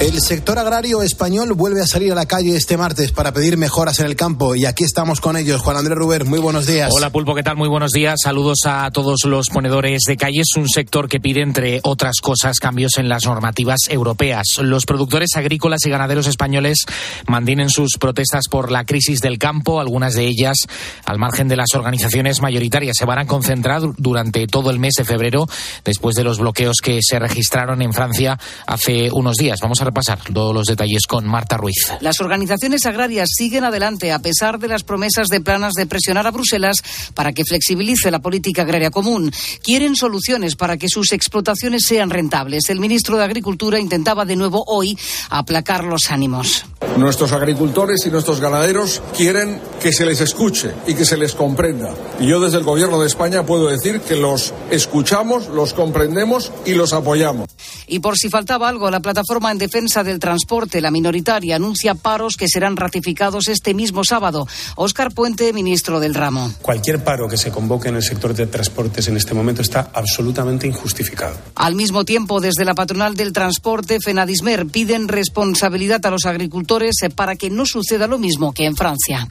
El sector agrario español vuelve a salir a la calle este martes para pedir mejoras en el campo y aquí estamos con ellos. Juan Andrés Ruber, muy buenos días. Hola Pulpo, ¿qué tal? Muy buenos días. Saludos a todos los ponedores de calle. Es un sector que pide, entre otras cosas, cambios en las normativas europeas. Los productores agrícolas y ganaderos españoles mantienen sus protestas por la crisis del campo. Algunas de ellas, al margen de las organizaciones mayoritarias, se van a concentrar durante todo el mes de febrero después de los bloqueos que se registraron en Francia hace unos días. Vamos a repasar todos los detalles con Marta Ruiz. Las organizaciones agrarias siguen adelante a pesar de las promesas de planas de presionar a Bruselas para que flexibilice la política agraria común. Quieren soluciones para que sus explotaciones sean rentables. El ministro de Agricultura intentaba de nuevo hoy aplacar los ánimos. Nuestros agricultores y nuestros ganaderos quieren que se les escuche y que se les comprenda. Y yo desde el Gobierno de España puedo decir que los escuchamos, los comprendemos y los apoyamos. Y por si faltaba algo, la plataforma en defensa del transporte, la minoritaria, anuncia paros que serán ratificados este mismo sábado. Óscar Puente, ministro del ramo. Cualquier paro que se convoque en el sector de transportes en este momento está absolutamente injustificado. Al mismo tiempo, desde la patronal del transporte, Fenadismer, piden responsabilidad a los agricultores para que no suceda lo mismo que en Francia.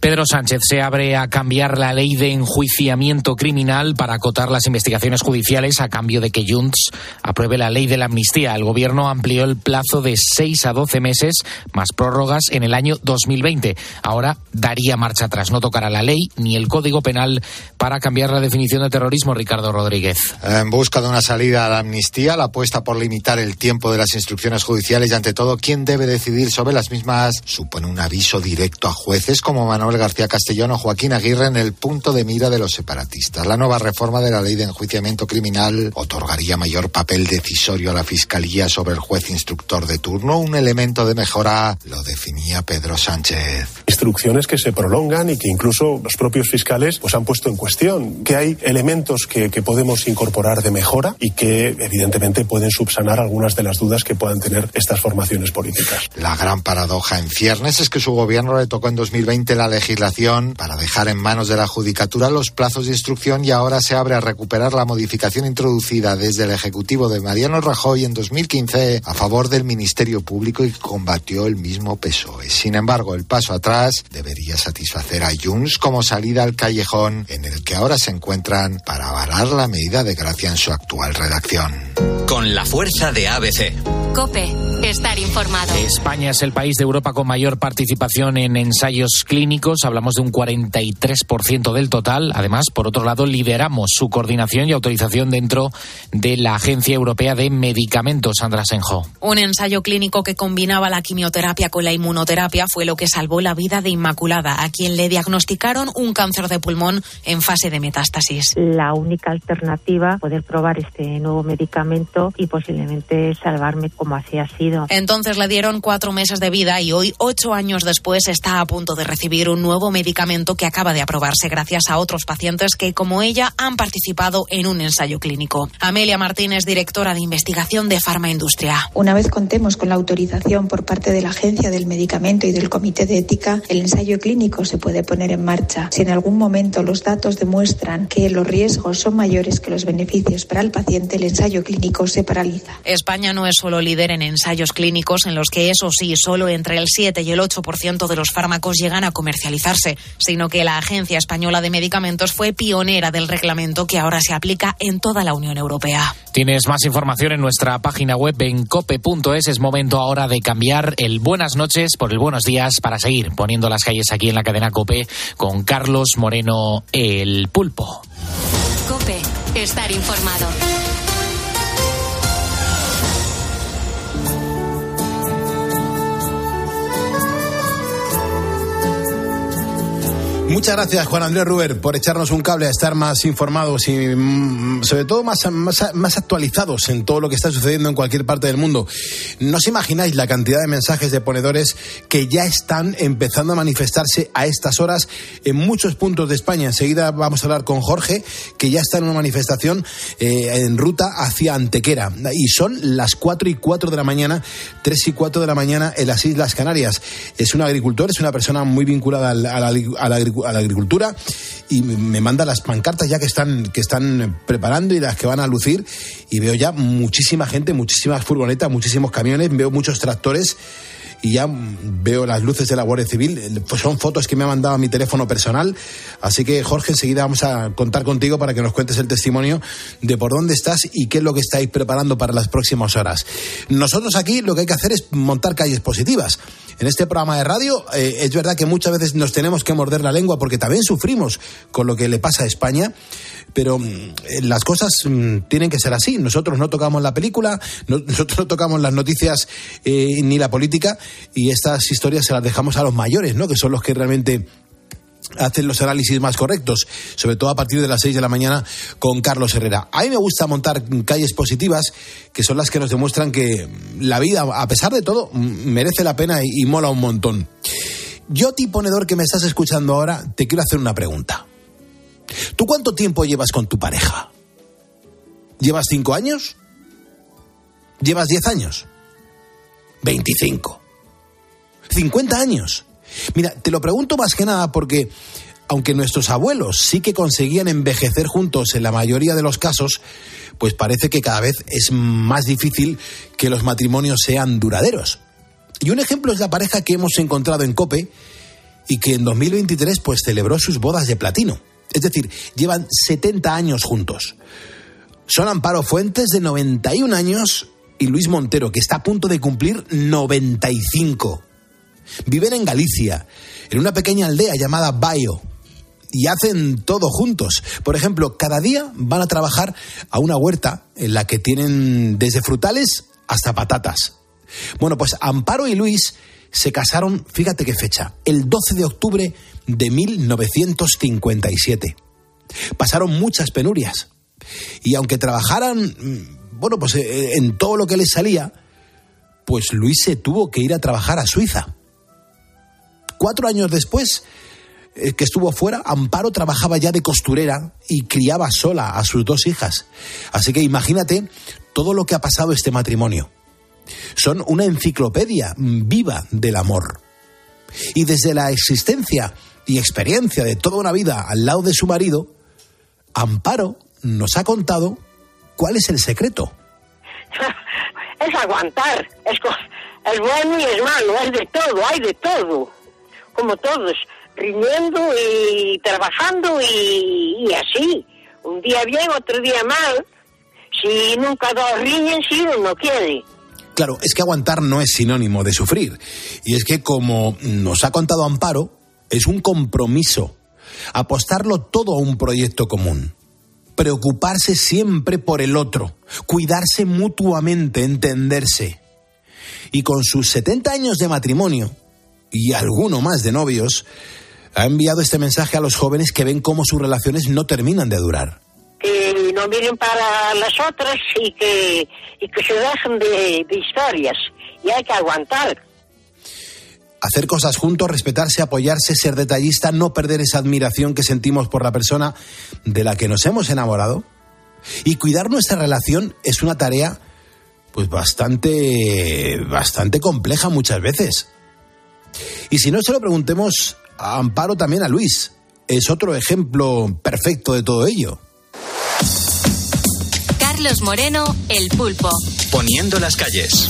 Pedro Sánchez se abre a cambiar la ley de enjuiciamiento criminal para acotar las investigaciones judiciales a cambio de que Junts apruebe la ley de la amnistía. El gobierno amplió el plazo de 6 a 12 meses más prórrogas en el año 2020. Ahora daría marcha atrás. No tocará la ley ni el Código Penal para cambiar la definición de terrorismo, Ricardo Rodríguez. En busca de una salida a la amnistía, la apuesta por limitar el tiempo de las instrucciones judiciales y, ante todo, quién debe decidir sobre las mismas supone un aviso directo a jueces como Manuel García Castellón o Joaquín Aguirre en el punto de mira de los separatistas. La nueva reforma de la ley de enjuiciamiento criminal otorgaría mayor papel decisorio a la Fiscalía sobre el juez instructor de turno. Un elemento de mejora lo definía Pedro Sánchez. Instrucciones que se prolongan y que incluso los propios fiscales pues, han puesto en cuestión. Que hay elementos que, que podemos incorporar de mejora y que evidentemente pueden subsanar algunas de las dudas que puedan tener estas formaciones políticas. La gran paradoja en ciernes es que su gobierno le tocó en 2020 la legislación para dejar en manos de la Judicatura los plazos de instrucción y ahora se abre a recuperar la modificación introducida desde el Ejecutivo de Mariano Rajoy en 2015 a favor del Ministerio Público y combatió el mismo PSOE. Sin embargo, el paso atrás debería satisfacer a Junts como salida al callejón en el que ahora se encuentran para avalar la medida de gracia en su actual redacción. Con la fuerza de ABC. Cope, estar informado. España es el país de Europa con mayor participación en ensayos clínicos. Hablamos de un 43% del total. Además, por otro lado, lideramos su coordinación y autorización dentro de la Agencia Europea de Medicamentos, Sandra Senjo. Un ensayo clínico que combinaba la quimioterapia con la inmunoterapia fue lo que salvó la vida de Inmaculada, a quien le diagnosticaron un cáncer de pulmón en fase de metástasis. La única alternativa, poder probar este nuevo medicamento y posiblemente salvarme como así ha sido. Entonces le dieron cuatro meses de vida y hoy, ocho años después, está a punto de recibir un nuevo medicamento que acaba de aprobarse gracias a otros pacientes que, como ella, han participado en un ensayo clínico. Amelia Martínez, directora de investigación de Farmaindustria. Una vez contemos con la autorización por parte de la Agencia del Medicamento y del Comité de Ética, el ensayo clínico se puede poner en marcha. Si en algún momento los datos demuestran que los riesgos son mayores que los beneficios para el paciente, el ensayo clínico se paraliza. España no es solo líder en ensayos clínicos en los que, eso sí, solo entre el 7 y el 8% de los fármacos llegan a comercializarse, sino que la Agencia Española de Medicamentos fue pionera del reglamento que ahora se aplica en toda la Unión Europea. Tienes más información en nuestra página web en cope.es. Es momento ahora de cambiar el buenas noches por el buenos días para seguir poniendo las calles aquí en la cadena Cope con Carlos Moreno el Pulpo. Cope, estar informado. Muchas gracias, Juan Andrés Ruber, por echarnos un cable a estar más informados y, mm, sobre todo, más, más, más, actualizados en todo lo que está sucediendo en cualquier parte del mundo. No os imagináis la cantidad de mensajes de ponedores que ya están empezando a manifestarse a estas horas en muchos puntos de España. Enseguida vamos a hablar con Jorge, que ya está en una manifestación eh, en ruta hacia Antequera. Y son las 4 y 4 de la mañana, 3 y 4 de la mañana en las Islas Canarias. Es un agricultor, es una persona muy vinculada a la, a la agricultura a la agricultura y me manda las pancartas ya que están, que están preparando y las que van a lucir y veo ya muchísima gente, muchísimas furgonetas, muchísimos camiones, veo muchos tractores y ya veo las luces de la Guardia Civil. Son fotos que me ha mandado a mi teléfono personal. Así que, Jorge, enseguida vamos a contar contigo para que nos cuentes el testimonio de por dónde estás y qué es lo que estáis preparando para las próximas horas. Nosotros aquí lo que hay que hacer es montar calles positivas. En este programa de radio eh, es verdad que muchas veces nos tenemos que morder la lengua porque también sufrimos con lo que le pasa a España pero mm, las cosas mm, tienen que ser así. Nosotros no tocamos la película, nosotros no tocamos las noticias eh, ni la política y estas historias se las dejamos a los mayores, ¿no? Que son los que realmente hacen los análisis más correctos, sobre todo a partir de las 6 de la mañana con Carlos Herrera. A mí me gusta montar calles positivas, que son las que nos demuestran que la vida, a pesar de todo, merece la pena y, mola un montón. Yo, ti ponedor que me estás escuchando ahora, te quiero hacer una pregunta. ¿Tú cuánto tiempo llevas con tu pareja? ¿Llevas cinco años? ¿Llevas diez años? ¿Veinticinco? ¿Cincuenta años? Mira, te lo pregunto más que nada porque, aunque nuestros abuelos sí que conseguían envejecer juntos en la mayoría de los casos, pues parece que cada vez es más difícil que los matrimonios sean duraderos. Y un ejemplo es la pareja que hemos encontrado en Cope y que en 2023 pues celebró sus bodas de platino. Es decir, llevan 70 años juntos. Son Amparo Fuentes, de 91 años, y Luis Montero, que está a punto de cumplir 95. Viven en Galicia, en una pequeña aldea llamada Bayo, y hacen todo juntos. Por ejemplo, cada día van a trabajar a una huerta en la que tienen desde frutales hasta patatas. Bueno, pues Amparo y Luis se casaron, fíjate qué fecha, el 12 de octubre de 1957. Pasaron muchas penurias. Y aunque trabajaran, mm, bueno, pues eh, en todo lo que les salía, pues Luis se tuvo que ir a trabajar a Suiza. Cuatro años después eh, que estuvo fuera, Amparo trabajaba ya de costurera y criaba sola a sus dos hijas. Así que imagínate todo lo que ha pasado este matrimonio. Son una enciclopedia viva del amor. Y desde la existencia y experiencia de toda una vida al lado de su marido, Amparo nos ha contado cuál es el secreto. Es aguantar, es, es bueno y es malo, es de todo, hay de todo, como todos, riñendo y trabajando y, así, un día bien, otro día mal, si nunca dos riñen, si uno no quiere. Claro, es que aguantar no es sinónimo de sufrir. Y es que, como nos ha contado Amparo, es un compromiso. Apostarlo todo a un proyecto común. Preocuparse siempre por el otro. Cuidarse mutuamente, entenderse. Y con sus 70 años de matrimonio, y alguno más de novios, ha enviado este mensaje a los jóvenes que ven cómo sus relaciones no terminan de durar que no miren para las otras y que, y que se dejen de, de historias. Y hay que aguantar. Hacer cosas juntos, respetarse, apoyarse, ser detallista, no perder esa admiración que sentimos por la persona de la que nos hemos enamorado. Y cuidar nuestra relación es una tarea pues bastante bastante compleja muchas veces. Y si no se lo preguntemos a Amparo también a Luis, es otro ejemplo perfecto de todo ello. Carlos Moreno, El Pulpo. Poniendo las calles.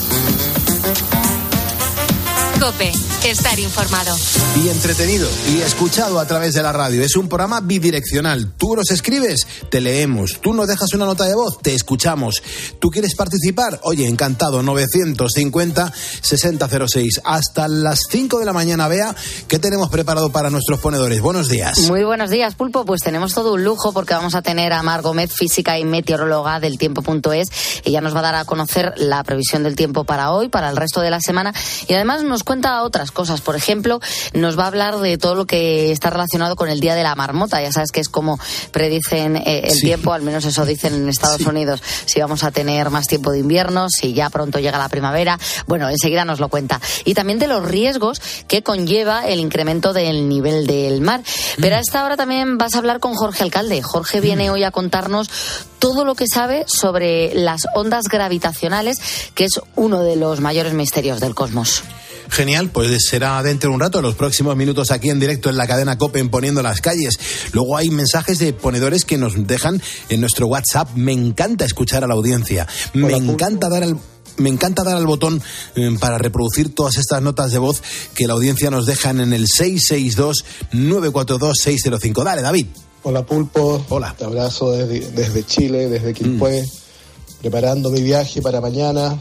Cope, estar informado. Y entretenido y escuchado a través de la radio. Es un programa bidireccional. Tú nos escribes, te leemos. Tú nos dejas una nota de voz, te escuchamos. ¿Tú quieres participar? Oye, encantado. 950-6006. Hasta las 5 de la mañana, vea qué tenemos preparado para nuestros ponedores. Buenos días. Muy buenos días, Pulpo. Pues tenemos todo un lujo porque vamos a tener a Mar Gómez, física y meteoróloga del tiempo.es. Ella nos va a dar a conocer la previsión del tiempo para hoy, para el resto de la semana. Y además nos cuenta otras cosas. Por ejemplo, nos va a hablar de todo lo que está relacionado con el Día de la Marmota. Ya sabes que es como predicen eh, el Sí. tiempo, al menos eso dicen en Estados Unidos. Si vamos a tener más tiempo de invierno, si ya pronto llega la primavera. Bueno, enseguida nos lo cuenta. Y también de los riesgos que conlleva el incremento del nivel del mar. Pero a esta hora también vas a hablar con Jorge Alcalde. Jorge viene hoy a contarnos todo lo que sabe sobre las ondas gravitacionales, que es uno de los mayores misterios del cosmos. Genial, pues será dentro de un rato, los próximos minutos aquí en directo en la cadena Copen poniendo las calles. Luego hay mensajes de ponedores que nos dejan en nuestro WhatsApp. Me encanta escuchar a la audiencia. Me encanta dar al me encanta dar al botón eh, para reproducir todas estas notas de voz que la audiencia nos deja en el 662-942-605. Dale, David. Hola, Pulpo. Hola. Te abrazo desde, desde Chile, desde Quilpué. Preparando mi viaje para mañana.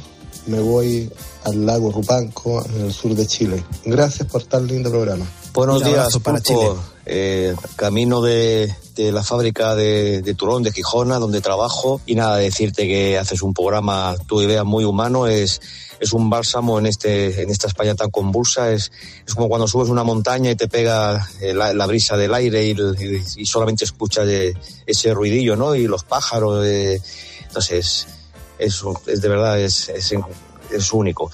Me voy al lago Rupanco, en el sur de Chile. Gracias por tan lindo programa. Buenos días, para Pulpo. Eh, camino de, de la fábrica de, de Turón, de Gijona, donde trabajo. Y nada, decirte que haces un programa, tu idea muy humano, es, es un bálsamo en, este, en esta España tan convulsa. Es, es como cuando subes una montaña y te pega eh, la, la brisa del aire y, y- y solamente escuchas ese ruidillo, ¿no? Y los pájaros. eh, entonces, es, es de verdad, es, es, es único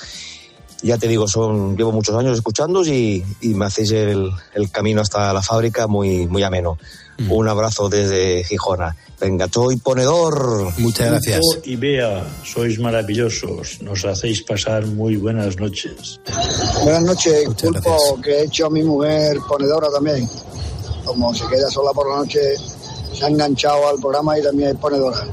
ya te digo, son, llevo muchos años escuchando y, y me hacéis el, el camino hasta la fábrica muy, muy ameno. Un abrazo desde Gijona. Venga, soy ponedor. Muchas Pulpo y Bea, sois maravillosos. Nos hacéis pasar muy buenas noches. Buenas noches, Pulpo, que he hecho a mi mujer ponedora también. Como se queda sola por la noche, se ha enganchado al programa y también es ponedora.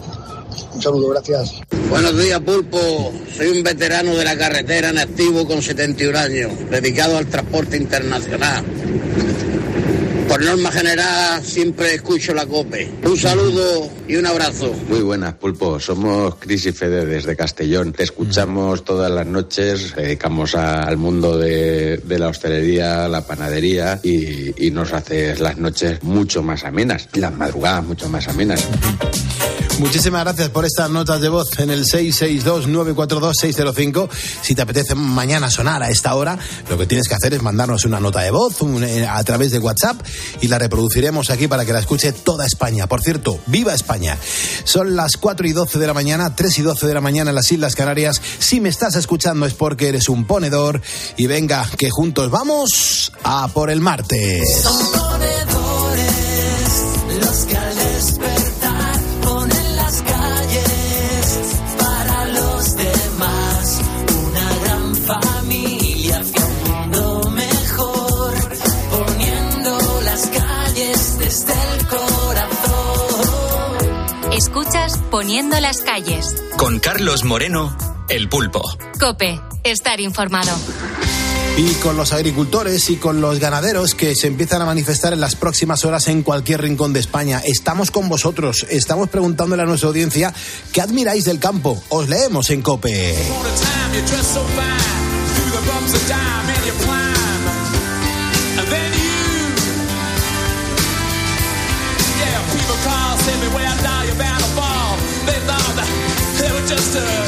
Un saludo, gracias. Buenos días, Pulpo. Soy un veterano de la carretera en activo con 71 años, dedicado al transporte internacional. Por norma general, siempre escucho la COPE. Un saludo y un abrazo. Muy buenas, Pulpo. Somos Cris y Fede desde Castellón. Te escuchamos todas las noches, dedicamos al mundo de, la hostelería, la panadería y, y nos haces las noches mucho más amenas, las madrugadas mucho más amenas. Muchísimas gracias por estas notas de voz en el 662-942-605. Si te apetece mañana sonar a esta hora, lo que tienes que hacer es mandarnos una nota de voz eh, a través de WhatsApp y la reproduciremos aquí para que la escuche toda España. Por cierto, ¡viva España! Son las 4 y 12 de la mañana, 3 y 12 de la mañana en las Islas Canarias. Si me estás escuchando es porque eres un ponedor y venga, que juntos vamos a por el martes. Son ponedores Poniendo las calles. Con Carlos Moreno, El Pulpo. Cope, estar informado. Y con los agricultores y con los ganaderos que se empiezan a manifestar en las próximas horas en cualquier rincón de España. Estamos con vosotros, estamos preguntándole a nuestra audiencia qué admiráis del campo. Os leemos en COPE. answer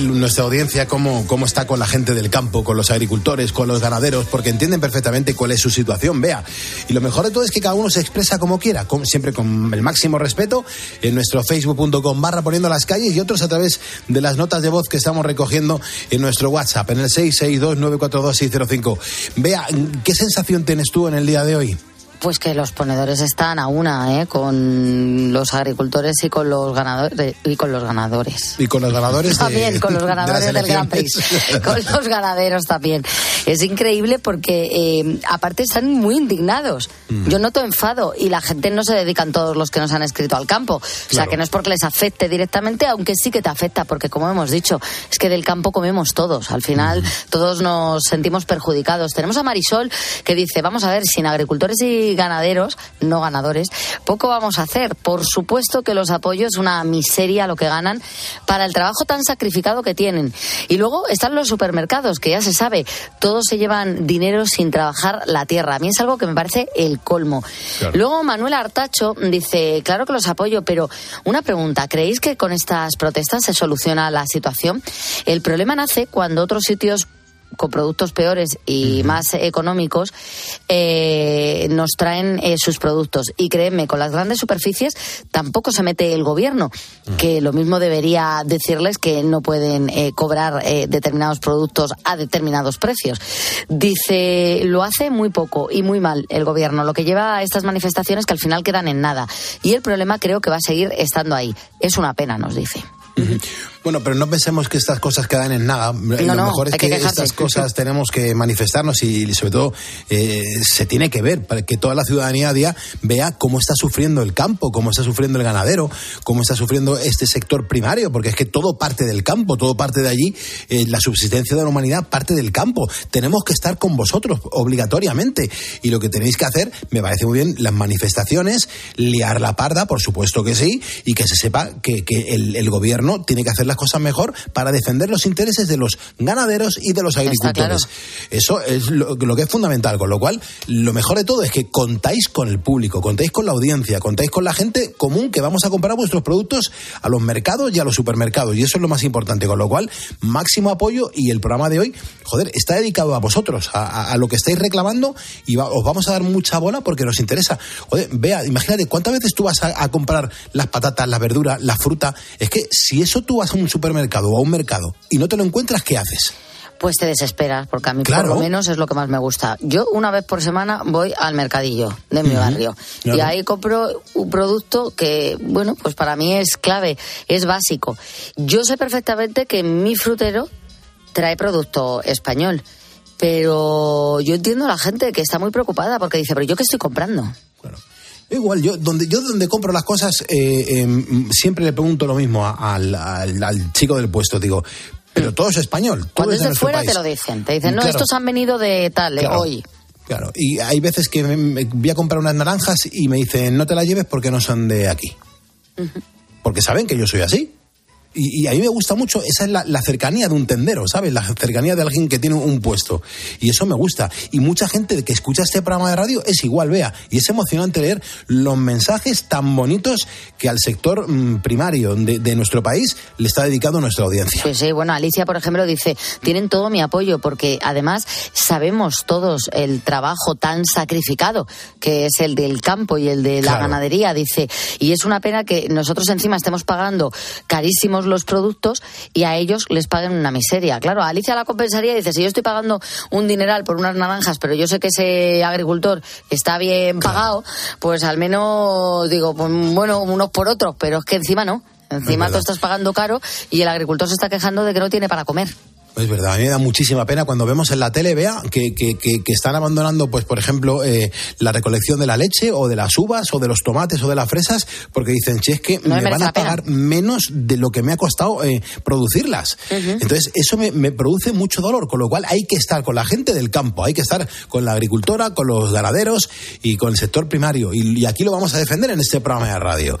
nuestra audiencia cómo, cómo está con la gente del campo, con los agricultores, con los ganaderos, porque entienden perfectamente cuál es su situación, vea. Y lo mejor de todo es que cada uno se expresa como quiera, con- siempre con el máximo respeto, en nuestro facebook.com barra poniendo las calles y otros a través de las notas de voz que estamos recogiendo en nuestro WhatsApp, en el 662-942-605. Vea, ¿qué sensación tienes tú en el día de hoy? Pues que los ponedores están a una, ¿eh? Con los agricultores y con los ganadores y con los ganadores. Y con los ganadores de- También con los de ganadores del Gran Prix. con los ganaderos también. Es increíble porque eh, aparte están muy indignados. Mm. Yo noto enfado y la gente no se dedican todos los que nos han escrito al campo. O sea, que no es porque les afecte directamente, aunque sí que te afecta, porque como hemos dicho, es que del campo comemos todos. Al final todos nos sentimos perjudicados. Tenemos a Marisol que dice, vamos a ver, sin agricultores y ganaderos, no ganadores, poco vamos a hacer. Por supuesto que los apoyos es una miseria lo que ganan para el trabajo tan sacrificado que tienen. Y luego están los supermercados, que ya se sabe, todos se llevan dinero sin trabajar la tierra. A mí es algo que me parece el colmo. Claro. Luego Manuel Artacho dice, claro que los apoyo, pero una pregunta, ¿creéis que con estas protestas se soluciona la situación? El problema nace cuando otros sitios con productos peores y más económicos eh, nos traen eh, sus productos. Y créeme, con las grandes superficies tampoco se mete el gobierno, que lo mismo debería decirles que no pueden eh, cobrar determinados productos a determinados precios. Dice, lo hace muy poco y muy mal el gobierno, lo que lleva a estas manifestaciones que al final quedan en nada. Y el problema creo que va a seguir estando ahí. Es una pena, nos dice. Bueno, pero no pensemos que estas cosas quedan en nada. Lo no, mejor es que que, estas cosas tenemos que manifestarnos y sobre todo eh, se tiene que ver para que toda la ciudadanía a día vea cómo está sufriendo el campo, cómo está sufriendo el ganadero, cómo está sufriendo este sector primario, porque es que todo parte del campo, todo parte de allí, eh, la subsistencia de la humanidad parte del campo. Tenemos que estar con vosotros obligatoriamente y lo que tenéis que hacer, me parece muy bien, las manifestaciones, liar la parda, por supuesto que sí, y que se sepa que, que el, el gobierno tiene que hacer las cosas mejor para defender los intereses de los ganaderos y de los agricultores. Eso es lo, lo que es fundamental, con lo cual lo mejor de todo es que contáis con el público, contáis con la audiencia, contáis con la gente común que vamos a comprar vuestros productos a los mercados y a los supermercados y eso es lo más importante, con lo cual máximo apoyo y el programa de hoy, joder, está dedicado a vosotros, a, a- a lo que estáis reclamando y va- os vamos a dar mucha bola porque nos interesa. Joder, vea, imagínate cuántas veces tú vas a, a comprar las patatas, la verdura, la fruta, es que si eso tú vas a un supermercado o a un mercado y no te lo encuentras, ¿qué haces? Pues te desesperas, porque a mí Claro. por lo menos es lo que más me gusta. Yo una vez por semana voy al mercadillo de mi barrio y ahí compro un producto que, bueno, pues para mí es clave, es básico. Yo sé perfectamente que mi frutero trae producto español, pero yo entiendo a la gente que está muy preocupada porque dice, pero yo qué estoy comprando. Igual, yo donde, yo donde compro las cosas eh, em, siempre le pregunto lo mismo al, al- al chico del puesto, digo, pero todo es español. todo Cuando es de fuera país. te lo dicen, te dicen, no, Claro. estos han venido de tal, eh, Claro. hoy. Claro, y hay veces que me- me- voy a comprar unas naranjas y me dicen, no te las lleves porque no son de aquí. Porque saben que yo soy así. Y, y a mí me gusta mucho, esa es la, la cercanía de un tendero, ¿sabes? La cercanía de alguien que tiene un puesto. Y eso me gusta. Y mucha gente que escucha este programa de radio es igual, vea. Y es emocionante leer los mensajes tan bonitos que al sector mm, primario de, de nuestro país le está dedicado nuestra audiencia. Pues sí, bueno, Alicia, por ejemplo, dice, tienen todo mi apoyo porque además sabemos todos el trabajo tan sacrificado que es el del campo y el de la Claro. ganadería, dice, y es una pena que nosotros encima estemos pagando carísimos los productos y a ellos les paguen una miseria. Claro, a Alicia la compensaría y dice, si yo estoy pagando un dineral por unas naranjas, pero yo sé que ese agricultor está bien pagado, pues al menos digo, pues bueno, unos por otros, pero es que encima no. Encima tú verdad. estás pagando caro y el agricultor se está quejando de que no tiene para comer. Es verdad, a mí me da muchísima pena cuando vemos en la tele, vea, que, que, que, que están abandonando, pues, por ejemplo, eh, la recolección de la leche o de las uvas o de los tomates o de las fresas, porque dicen, che, es que No me van a pagar menos de lo que me ha costado eh, producirlas. Entonces, eso me, me produce mucho dolor, con lo cual hay que estar con la gente del campo, hay que estar con la agricultora, con los ganaderos y con el sector primario. Y, y aquí lo vamos a defender en este programa de radio.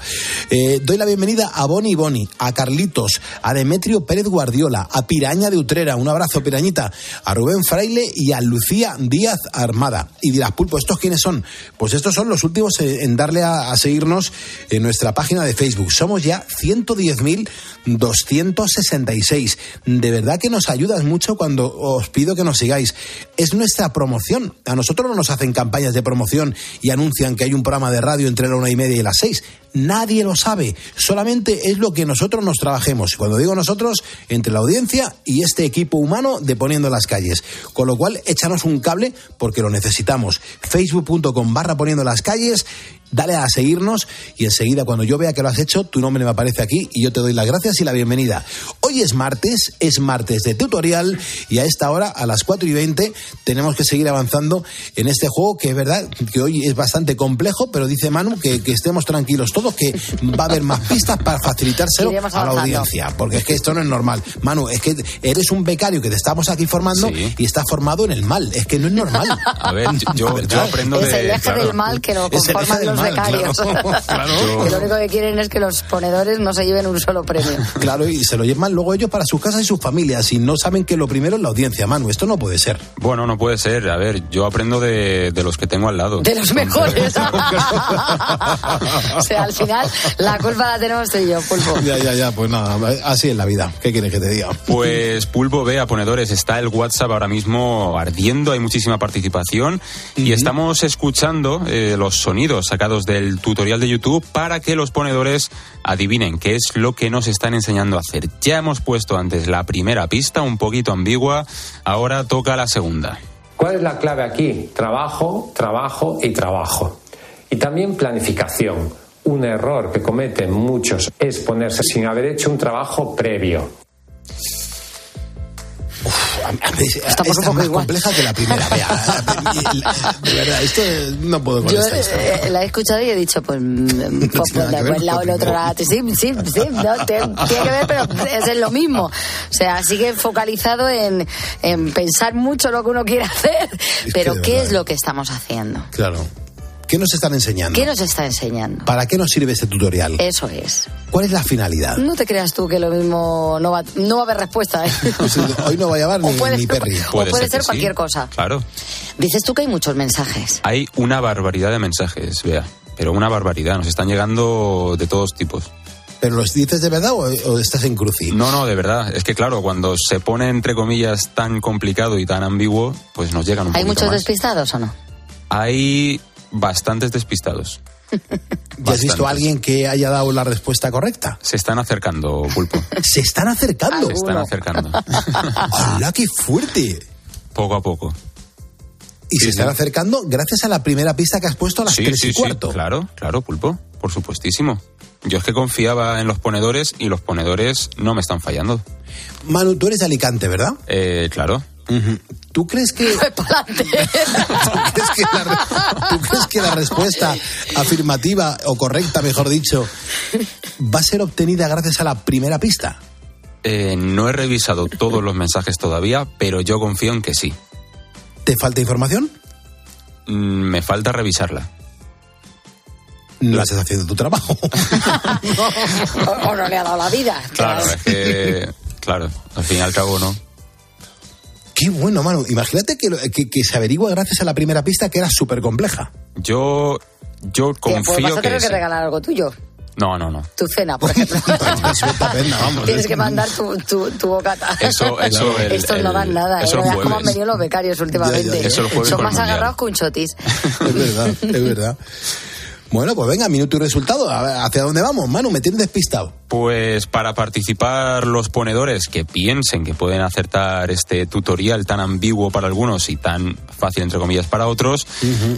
Eh, doy la bienvenida a Boni Boni, a Carlitos, a Demetrio Pérez Guardiola, a Piraña de Utrera, un abrazo Pirañita, a Rubén Fraile y a Lucía Díaz Armada. Y dirás, Pulpo, ¿estos quiénes son? Pues estos son los últimos en darle a, a seguirnos en nuestra página de Facebook. Somos ya 110.266. De verdad que nos ayudas mucho cuando os pido que nos sigáis. Es nuestra promoción. A nosotros no nos hacen campañas de promoción y anuncian que hay un programa de radio entre la una y media y las seis. Nadie lo sabe. Solamente es lo que nosotros nos trabajemos. Y cuando digo nosotros, entre la audiencia y este equipo humano de Poniendo las Calles. Con lo cual, échanos un cable porque lo necesitamos. Facebook.com barra Poniendo las Calles. Dale a seguirnos y enseguida cuando yo vea que lo has hecho, tu nombre me aparece aquí y yo te doy las gracias y la bienvenida. Hoy es martes, es martes de tutorial y a esta hora, a las 4 y 20, tenemos que seguir avanzando en este juego que es verdad que hoy es bastante complejo, pero dice Manu que, que estemos tranquilos todos, que va a haber más pistas para facilitárselo a la audiencia, porque es que esto no es normal. Manu, es que eres un becario que te estamos aquí formando y estás formado en el mal, es que no es normal. A ver, yo, yo aprendo es de. el eje claro. del mal que lo conforman del los mal, becarios. claro, claro. que lo único que quieren es que los ponedores no se lleven un solo premio. Claro, y se lo llevan luego ellos para sus casas y sus familias y no saben que lo primero es la audiencia, Manu. Esto no puede ser. Bueno, no puede ser. A ver, yo aprendo de, de los que tengo al lado. De los mejores. o sea, al final la culpa la tenemos tú y yo, Pulpo. Ya, ya, ya, pues nada, así es la vida. ¿Qué quieres que te diga? Pues Pulpo, vea, ponedores, está el WhatsApp ahora mismo ardiendo, hay muchísima participación y estamos escuchando eh, los sonidos del tutorial de YouTube para que los ponedores adivinen qué es lo que nos están enseñando a hacer. Ya hemos puesto antes la primera pista, un poquito ambigua, ahora toca la segunda. ¿Cuál es la clave aquí? Trabajo, trabajo y trabajo. Y también planificación. Un error que cometen muchos es ponerse sin haber hecho un trabajo previo. Esta es más compleja que la primera. Vea, de verdad, esto no puedo con Yo esta historia. eh, la he escuchado y he dicho, pues, pues, pues, la- con el lo otro lado, sí, sí, sí, no, te- tiene que ver, pero es lo mismo. O sea, sigue focalizado en, en pensar mucho lo que uno quiere hacer, pero de ¿qué verdad, es lo que estamos haciendo? Claro. ¿Qué nos están enseñando? ¿Qué nos está enseñando? ¿Para qué nos sirve este tutorial? Eso es. ¿Cuál es la finalidad? No te creas tú que lo mismo no va, no va a haber respuesta. ¿eh? Hoy no va a llevar ni, puede- ni Perry. o puede ser sí. cualquier cosa. Claro. Dices tú que hay muchos mensajes. Hay una barbaridad de mensajes, vea, pero una barbaridad. Nos están llegando de todos tipos. ¿Pero los dices de verdad o, o estás en cruci? No, no, de verdad. Es que claro, cuando se pone entre comillas tan complicado y tan ambiguo, pues nos llegan un ¿Hay muchos más. despistados o no? Hay bastantes despistados. ¿Ya has visto a alguien que haya dado la respuesta correcta? Se están acercando, Pulpo. Se están acercando. Se están acercando. ¡Hola, qué fuerte! Poco a poco. Y se están sí. acercando gracias a la primera pista que has puesto a las Sí, tres sí, y sí, cuarto. claro, claro, Pulpo. Por supuestísimo. Yo es que confiaba en los ponedores y los ponedores no me están fallando. Manu, tú eres de Alicante, ¿verdad? Eh, claro. ¿Tú crees que, ¿tú crees que la, tú crees que la respuesta afirmativa o correcta, mejor dicho, va a ser obtenida gracias a la primera pista? Eh, no he revisado todos los mensajes todavía, pero yo confío en que sí. ¿Te falta información? Mm, Me falta revisarla. No estás haciendo tu trabajo. O, o no le ha dado la vida. Claro, es que, claro, al fin y al cabo no. Qué bueno, Manu. Imagínate que, lo- que- que se averigua gracias a la primera pista que era súper compleja. Yo, yo Tía, pues vas confío a que tener que sí. regalar algo tuyo. No, no, no. Tu cena, por ejemplo. vamos. Tienes que mandar tu, tu, tu bocata. Eso, eso, el- Estos no el- dan nada, ¿eh? eso No veas cómo han venido los becarios últimamente. Ya, ya, ya. Eso Son más agarrados que un chotis. Es verdad, es verdad. Bueno, pues venga, minuto y resultado. ¿Hacia dónde vamos? Manu, me tienes despistado. Pues para participar los ponedores que piensen que pueden acertar este tutorial tan ambiguo para algunos y tan fácil entre comillas para otros,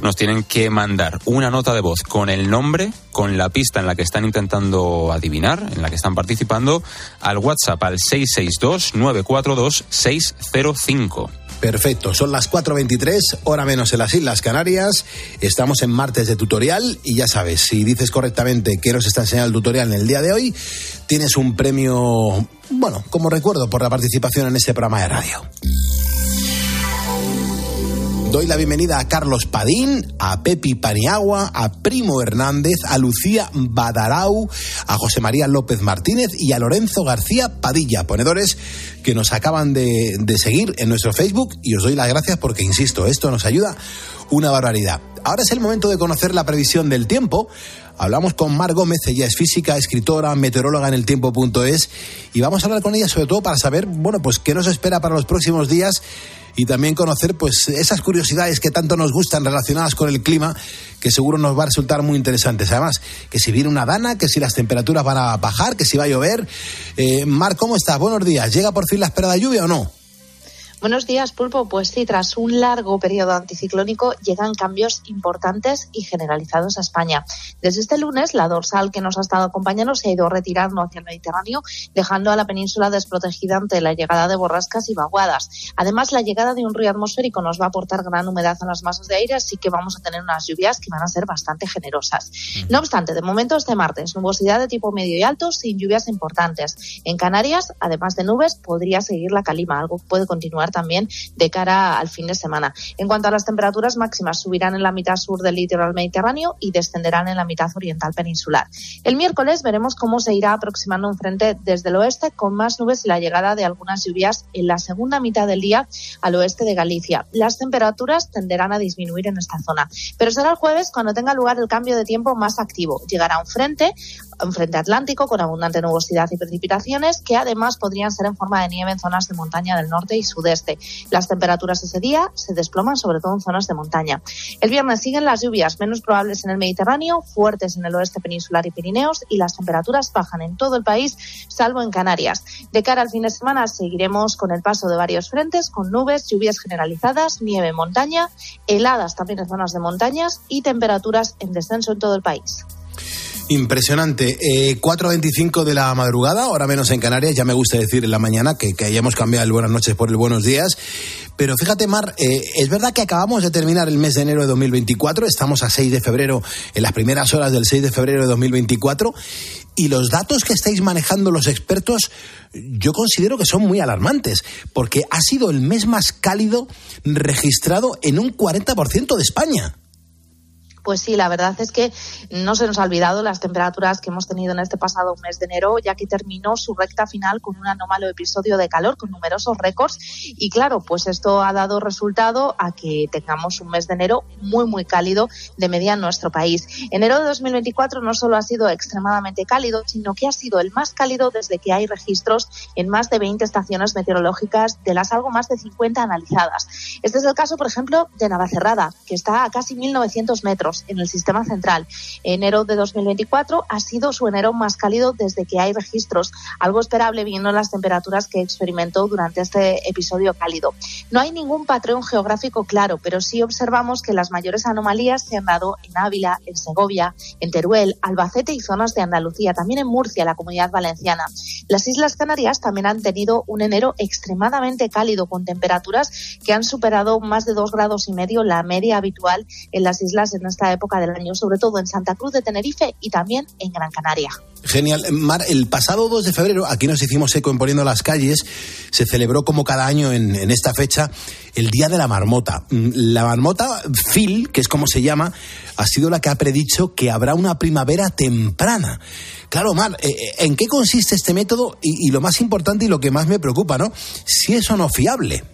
nos tienen que mandar una nota de voz con el nombre, con la pista en la que están intentando adivinar, en la que están participando, al WhatsApp al 662-942-605. Perfecto, son las 4.23, hora menos en las Islas Canarias. Estamos en martes de tutorial y ya sabes, si dices correctamente qué nos está enseñando el tutorial en el día de hoy, tienes un premio, bueno, como recuerdo por la participación en este programa de radio. Doy la bienvenida a Carlos Padín, a Pepi Paniagua, a Primo Hernández, a Lucía Badarau, a José María López Martínez y a Lorenzo García Padilla, ponedores que nos acaban de, de seguir en nuestro Facebook y os doy las gracias porque, insisto, esto nos ayuda una barbaridad. Ahora es el momento de conocer la previsión del tiempo. Hablamos con Mar Gómez, ella es física, escritora, meteoróloga en el tiempo.es y vamos a hablar con ella sobre todo para saber, bueno, pues qué nos espera para los próximos días y también conocer pues esas curiosidades que tanto nos gustan relacionadas con el clima que seguro nos va a resultar muy interesantes. Además, que si viene una dana, que si las temperaturas van a bajar, que si va a llover. Eh, Mar, ¿cómo estás? Buenos días. ¿Llega por fin la esperada lluvia o no? Buenos días, Pulpo. Pues sí, tras un largo periodo anticiclónico llegan cambios importantes y generalizados a España. Desde este lunes, la dorsal que nos ha estado acompañando se ha ido retirando hacia el Mediterráneo, dejando a la península desprotegida ante la llegada de borrascas y vaguadas. Además, la llegada de un río atmosférico nos va a aportar gran humedad en las masas de aire, así que vamos a tener unas lluvias que van a ser bastante generosas. No obstante, de momento este martes, nubosidad de tipo medio y alto sin lluvias importantes. En Canarias, además de nubes, podría seguir la calima, algo que puede continuar también de cara al fin de semana. En cuanto a las temperaturas máximas, subirán en la mitad sur del litoral mediterráneo y descenderán en la mitad oriental peninsular. El miércoles veremos cómo se irá aproximando un frente desde el oeste con más nubes y la llegada de algunas lluvias en la segunda mitad del día al oeste de Galicia. Las temperaturas tenderán a disminuir en esta zona, pero será el jueves cuando tenga lugar el cambio de tiempo más activo. Llegará un frente, un frente atlántico con abundante nubosidad y precipitaciones que además podrían ser en forma de nieve en zonas de montaña del norte y sudeste. Las temperaturas ese día se desploman sobre todo en zonas de montaña. El viernes siguen las lluvias menos probables en el Mediterráneo, fuertes en el oeste peninsular y Pirineos y las temperaturas bajan en todo el país, salvo en Canarias. De cara al fin de semana seguiremos con el paso de varios frentes, con nubes, lluvias generalizadas, nieve en montaña, heladas también en zonas de montañas y temperaturas en descenso en todo el país. Impresionante. Eh, 4.25 de la madrugada, ahora menos en Canarias, ya me gusta decir en la mañana que, que hayamos cambiado el buenas noches por el buenos días. Pero fíjate, Mar, eh, es verdad que acabamos de terminar el mes de enero de 2024, estamos a 6 de febrero, en las primeras horas del 6 de febrero de 2024, y los datos que estáis manejando los expertos yo considero que son muy alarmantes, porque ha sido el mes más cálido registrado en un 40% de España. Pues sí, la verdad es que no se nos ha olvidado las temperaturas que hemos tenido en este pasado mes de enero, ya que terminó su recta final con un anómalo episodio de calor con numerosos récords. Y claro, pues esto ha dado resultado a que tengamos un mes de enero muy, muy cálido de media en nuestro país. Enero de 2024 no solo ha sido extremadamente cálido, sino que ha sido el más cálido desde que hay registros en más de 20 estaciones meteorológicas, de las algo más de 50 analizadas. Este es el caso, por ejemplo, de Navacerrada, que está a casi 1.900 metros en el sistema central. Enero de 2024 ha sido su enero más cálido desde que hay registros, algo esperable viendo las temperaturas que experimentó durante este episodio cálido. No hay ningún patrón geográfico claro, pero sí observamos que las mayores anomalías se han dado en Ávila, en Segovia, en Teruel, Albacete y zonas de Andalucía, también en Murcia, la comunidad valenciana. Las Islas Canarias también han tenido un enero extremadamente cálido con temperaturas que han superado más de dos grados y medio la media habitual en las islas en esta época del año, sobre todo en Santa Cruz de Tenerife y también en Gran Canaria. Genial. Mar, el pasado 2 de febrero, aquí nos hicimos eco en Poniendo las Calles, se celebró como cada año en, esta fecha el Día de la Marmota. La marmota, Phil, que es como se llama, ha sido la que ha predicho que habrá una primavera temprana. Claro, Mar, ¿en qué consiste este método? Y, y lo más importante y lo que más me preocupa, ¿no? Si es o no fiable.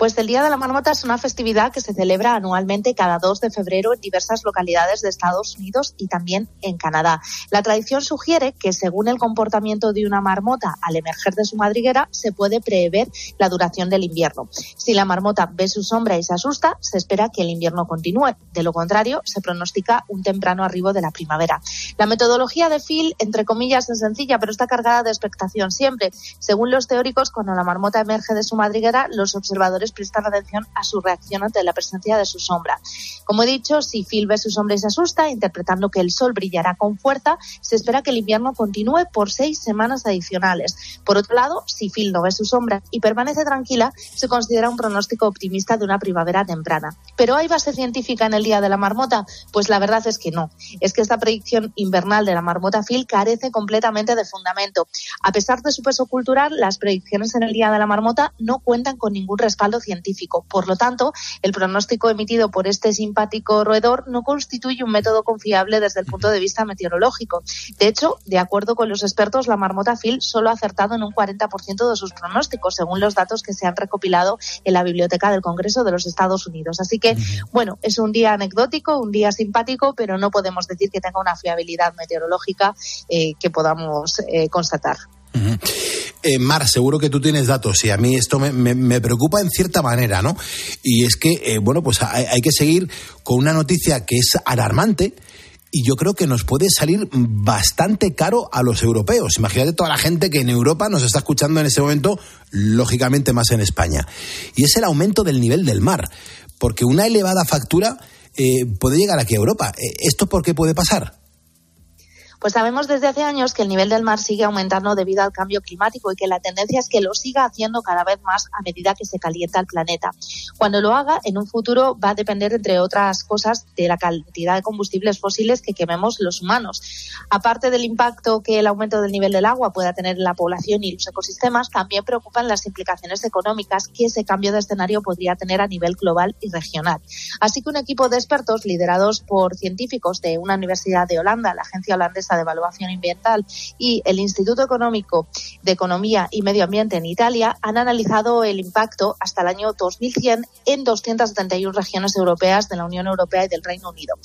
Pues el Día de la Marmota es una festividad que se celebra anualmente cada 2 de febrero en diversas localidades de Estados Unidos y también en Canadá. La tradición sugiere que según el comportamiento de una marmota al emerger de su madriguera, se puede prever la duración del invierno. Si la marmota ve su sombra y se asusta, se espera que el invierno continúe. De lo contrario, se pronostica un temprano arribo de la primavera. La metodología de Phil, entre comillas, es sencilla, pero está cargada de expectación siempre. Según los teóricos, cuando la marmota emerge de su madriguera, los observadores prestar atención a su reacción ante la presencia de su sombra. Como he dicho, si Phil ve su sombra y se asusta, interpretando que el sol brillará con fuerza, se espera que el invierno continúe por seis semanas adicionales. Por otro lado, si Phil no ve su sombra y permanece tranquila, se considera un pronóstico optimista de una primavera temprana. ¿Pero hay base científica en el Día de la Marmota? Pues la verdad es que no. Es que esta predicción invernal de la marmota Phil carece completamente de fundamento. A pesar de su peso cultural, las predicciones en el Día de la Marmota no cuentan con ningún respaldo científico. Por lo tanto, el pronóstico emitido por este simpático roedor no constituye un método confiable desde el punto de vista meteorológico. De hecho, de acuerdo con los expertos, la marmota Phil solo ha acertado en un 40% de sus pronósticos, según los datos que se han recopilado en la Biblioteca del Congreso de los Estados Unidos. Así que, bueno, es un día anecdótico, un día simpático, pero no podemos decir que tenga una fiabilidad meteorológica eh, que podamos eh, constatar. Eh, Mar, seguro que tú tienes datos y a mí esto me, preocupa en cierta manera, ¿no? Y es que, eh, bueno, pues hay, que seguir con una noticia que es alarmante y yo creo que nos puede salir bastante caro a los europeos. Imagínate toda la gente que en Europa nos está escuchando en este momento, lógicamente más en España. Y es el aumento del nivel del mar, porque una elevada factura eh, puede llegar aquí a Europa. Eh, ¿Esto por qué puede pasar? Pues sabemos desde hace años que el nivel del mar sigue aumentando debido al cambio climático y que la tendencia es que lo siga haciendo cada vez más a medida que se calienta el planeta. Cuando lo haga, en un futuro va a depender, entre otras cosas, de la cantidad de combustibles fósiles que quememos los humanos. Aparte del impacto que el aumento del nivel del agua pueda tener en la población y los ecosistemas, también preocupan las implicaciones económicas que ese cambio de escenario podría tener a nivel global y regional. Así que un equipo de expertos liderados por científicos de una universidad de Holanda, la agencia holandesa de Evaluación Ambiental y el Instituto Económico de Economía y Medio Ambiente en Italia han analizado el impacto hasta el año 2100 en 271 regiones europeas de la Unión Europea y del Reino Unido.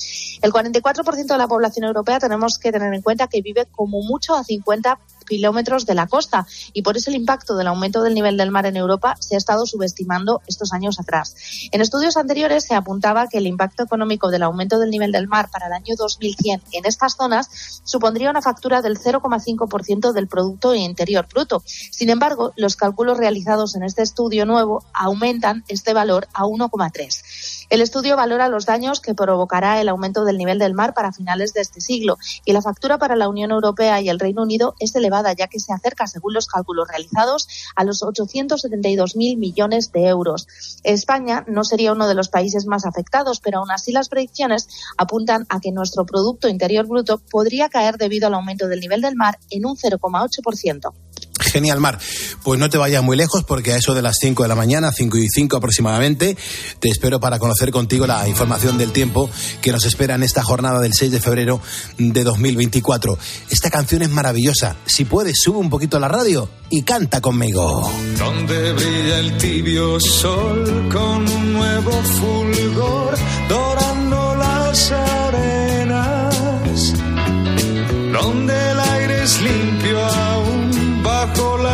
El 44% de la población europea tenemos que tener en cuenta que vive como mucho a 50 kilómetros de la costa y por eso el impacto del aumento del nivel del mar en Europa se ha estado subestimando estos años atrás. En estudios anteriores se apuntaba que el impacto económico del aumento del nivel del mar para el año 2100 en estas zonas supondría una factura del 0,5% del Producto Interior Bruto. Sin embargo, los cálculos realizados en este estudio nuevo aumentan este valor a 1,3. El estudio valora los daños que provocará el aumento del nivel del mar para finales de este siglo y la factura para la Unión Europea y el Reino Unido es elevada ya que se acerca, según los cálculos realizados, a los 872.000 millones de euros. España no sería uno de los países más afectados, pero aún así las predicciones apuntan a que nuestro Producto Interior Bruto podría caer debido al aumento del nivel del mar en un 0,8%. Genial, Mar. Pues no te vayas muy lejos porque a eso de las 5 de la mañana, 5 y 5 aproximadamente, te espero para conocer contigo la información del tiempo que nos espera en esta jornada del 6 de febrero de 2024. Esta canción es maravillosa. Si puedes, sube un poquito a la radio y canta conmigo. Donde brilla el tibio sol con un nuevo fulgor, dorando las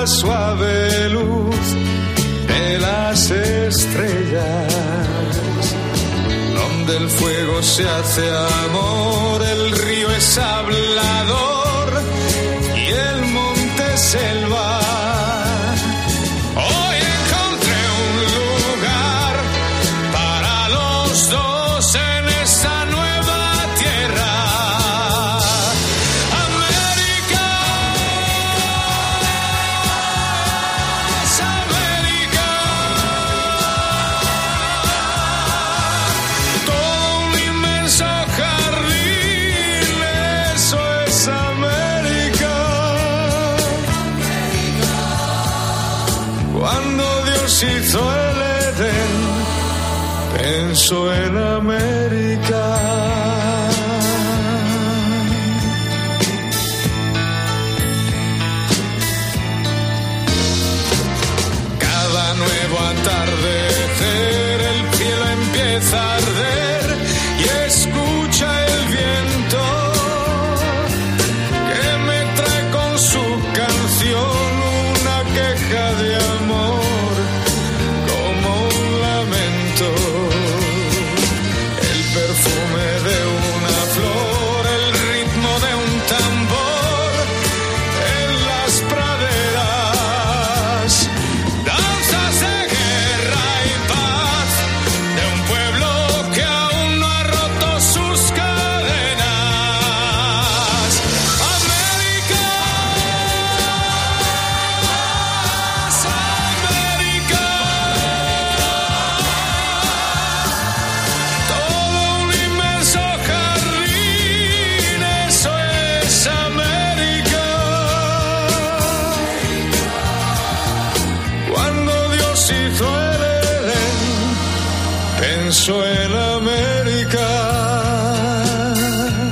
la suave luz de las estrellas. Donde el fuego se hace amor, el río es hablador en América.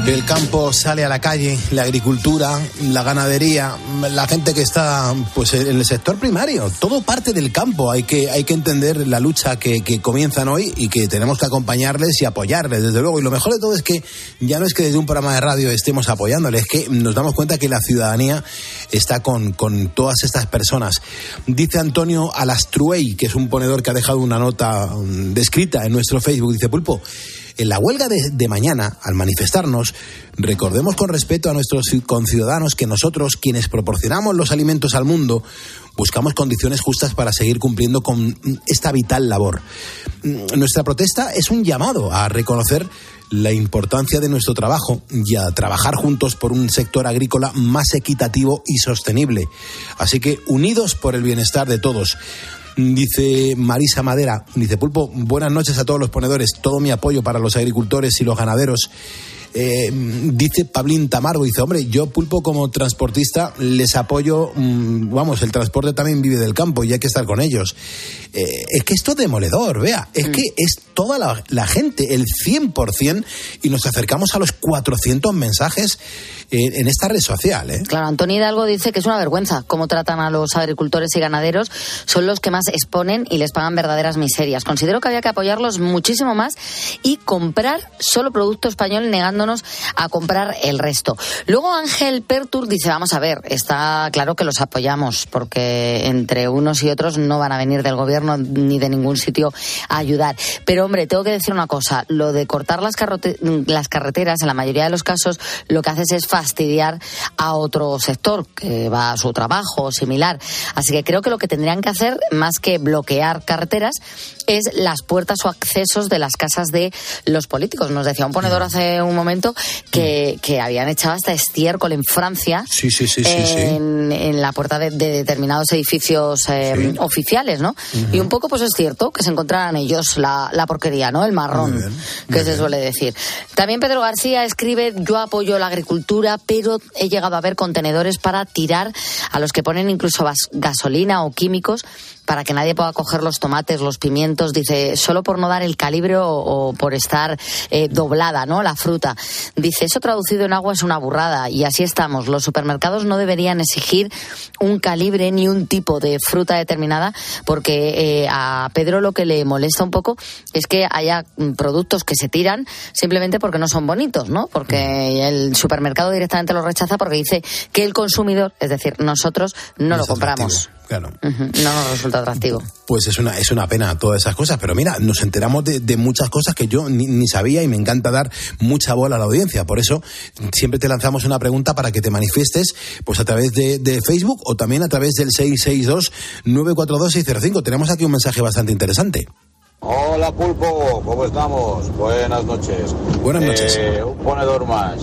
El campo sale a la calle, la agricultura, la ganadería, la gente que está pues en el sector primario, todo parte del campo. Hay que, hay que entender la lucha que, que comienzan hoy y que tenemos que acompañarles y apoyarles, desde luego. Y lo mejor de todo es que ya no es que desde un programa de radio estemos apoyándoles, es que nos damos cuenta que la ciudadanía está con, con todas estas personas. Dice Antonio Alastruey, que es un ponedor que ha dejado una nota mm, descrita en nuestro Facebook, dice Pulpo. En la huelga de, mañana, al manifestarnos, recordemos con respeto a nuestros conciudadanos que nosotros, quienes proporcionamos los alimentos al mundo, buscamos condiciones justas para seguir cumpliendo con esta vital labor. Nuestra protesta es un llamado a reconocer la importancia de nuestro trabajo y a trabajar juntos por un sector agrícola más equitativo y sostenible. Así que unidos por el bienestar de todos. Dice Marisa Madera, dice Pulpo, buenas noches a todos los ponedores, todo mi apoyo para los agricultores y los ganaderos. Eh, dice Pablín Tamargo, dice, hombre, yo pulpo como transportista les apoyo, mmm, vamos, el transporte también vive del campo y hay que estar con ellos. Eh, es que esto es demoledor, vea, es mm. que es toda la, la, gente, el 100%, y nos acercamos a los 400 mensajes en, esta red social. ¿eh? Claro, Antonio Hidalgo dice que es una vergüenza cómo tratan a los agricultores y ganaderos, son los que más exponen y les pagan verdaderas miserias. Considero que había que apoyarlos muchísimo más y comprar solo producto español negando a comprar el resto. Luego Ángel Pertur dice, vamos a ver, está claro que los apoyamos porque entre unos y otros no van a venir del gobierno ni de ningún sitio a ayudar. Pero hombre, tengo que decir una cosa, lo de cortar las, las carreteras en la mayoría de los casos lo que haces es fastidiar a otro sector que va a su trabajo similar. Así que creo que lo que tendrían que hacer, más que bloquear carreteras, es las puertas o accesos de las casas de los políticos. Nos decía un ponedor hace un momento que, que habían echado hasta estiércol en Francia sí, sí, sí, en, en, la puerta de, de determinados edificios eh, oficiales, ¿no? Uh -huh. Y un poco, pues es cierto que se encontraran ellos la, la porquería, ¿no? El marrón, bien, que se suele decir. También Pedro García escribe, yo apoyo la agricultura, pero he llegado a ver contenedores para tirar a los que ponen incluso gasolina o químicos para que nadie pueda coger los tomates, los pimientos, dice, solo por no dar el calibre o, o por estar eh, doblada, ¿no? La fruta. Dice, eso traducido en agua es una burrada y así estamos. Los supermercados no deberían exigir un calibre ni un tipo de fruta determinada porque eh, a Pedro lo que le molesta un poco es que haya productos que se tiran simplemente porque no son bonitos, ¿no? Porque el supermercado directamente los rechaza porque dice que el consumidor, es decir, nosotros no, no lo compramos. Claro. Uh -huh. No nos resulta atractivo. Pues es una, es una pena todas esas cosas, pero mira, nos enteramos de, de muchas cosas que yo ni, ni, sabía y me encanta dar mucha bola a la audiencia. Por eso siempre te lanzamos una pregunta para que te manifiestes pues a través de, de Facebook o también a través del 662-942-605. Tenemos aquí un mensaje bastante interesante. Hola Pulpo, ¿cómo estamos? Buenas noches. Buenas noches. Eh, un ponedor más.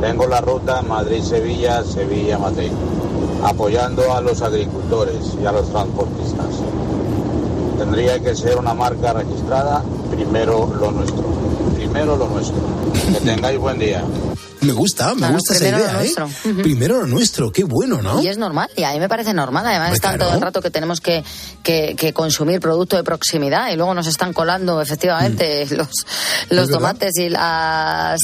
Tengo la ruta Madrid-Sevilla, Sevilla-Madrid, apoyando a los agricultores y a los transportistas. Tendría que ser una marca registrada, primero lo nuestro. Primero lo nuestro. Que tengáis buen día. Me gusta, me Claro, gusta esa primero idea, lo ¿eh? Primero lo nuestro, qué bueno, ¿no? Y es normal, y a mí me parece normal. Además, Hombre, están claro. todo el rato que tenemos que, que, que consumir producto de proximidad y luego nos están colando efectivamente los, los verdad. tomates y las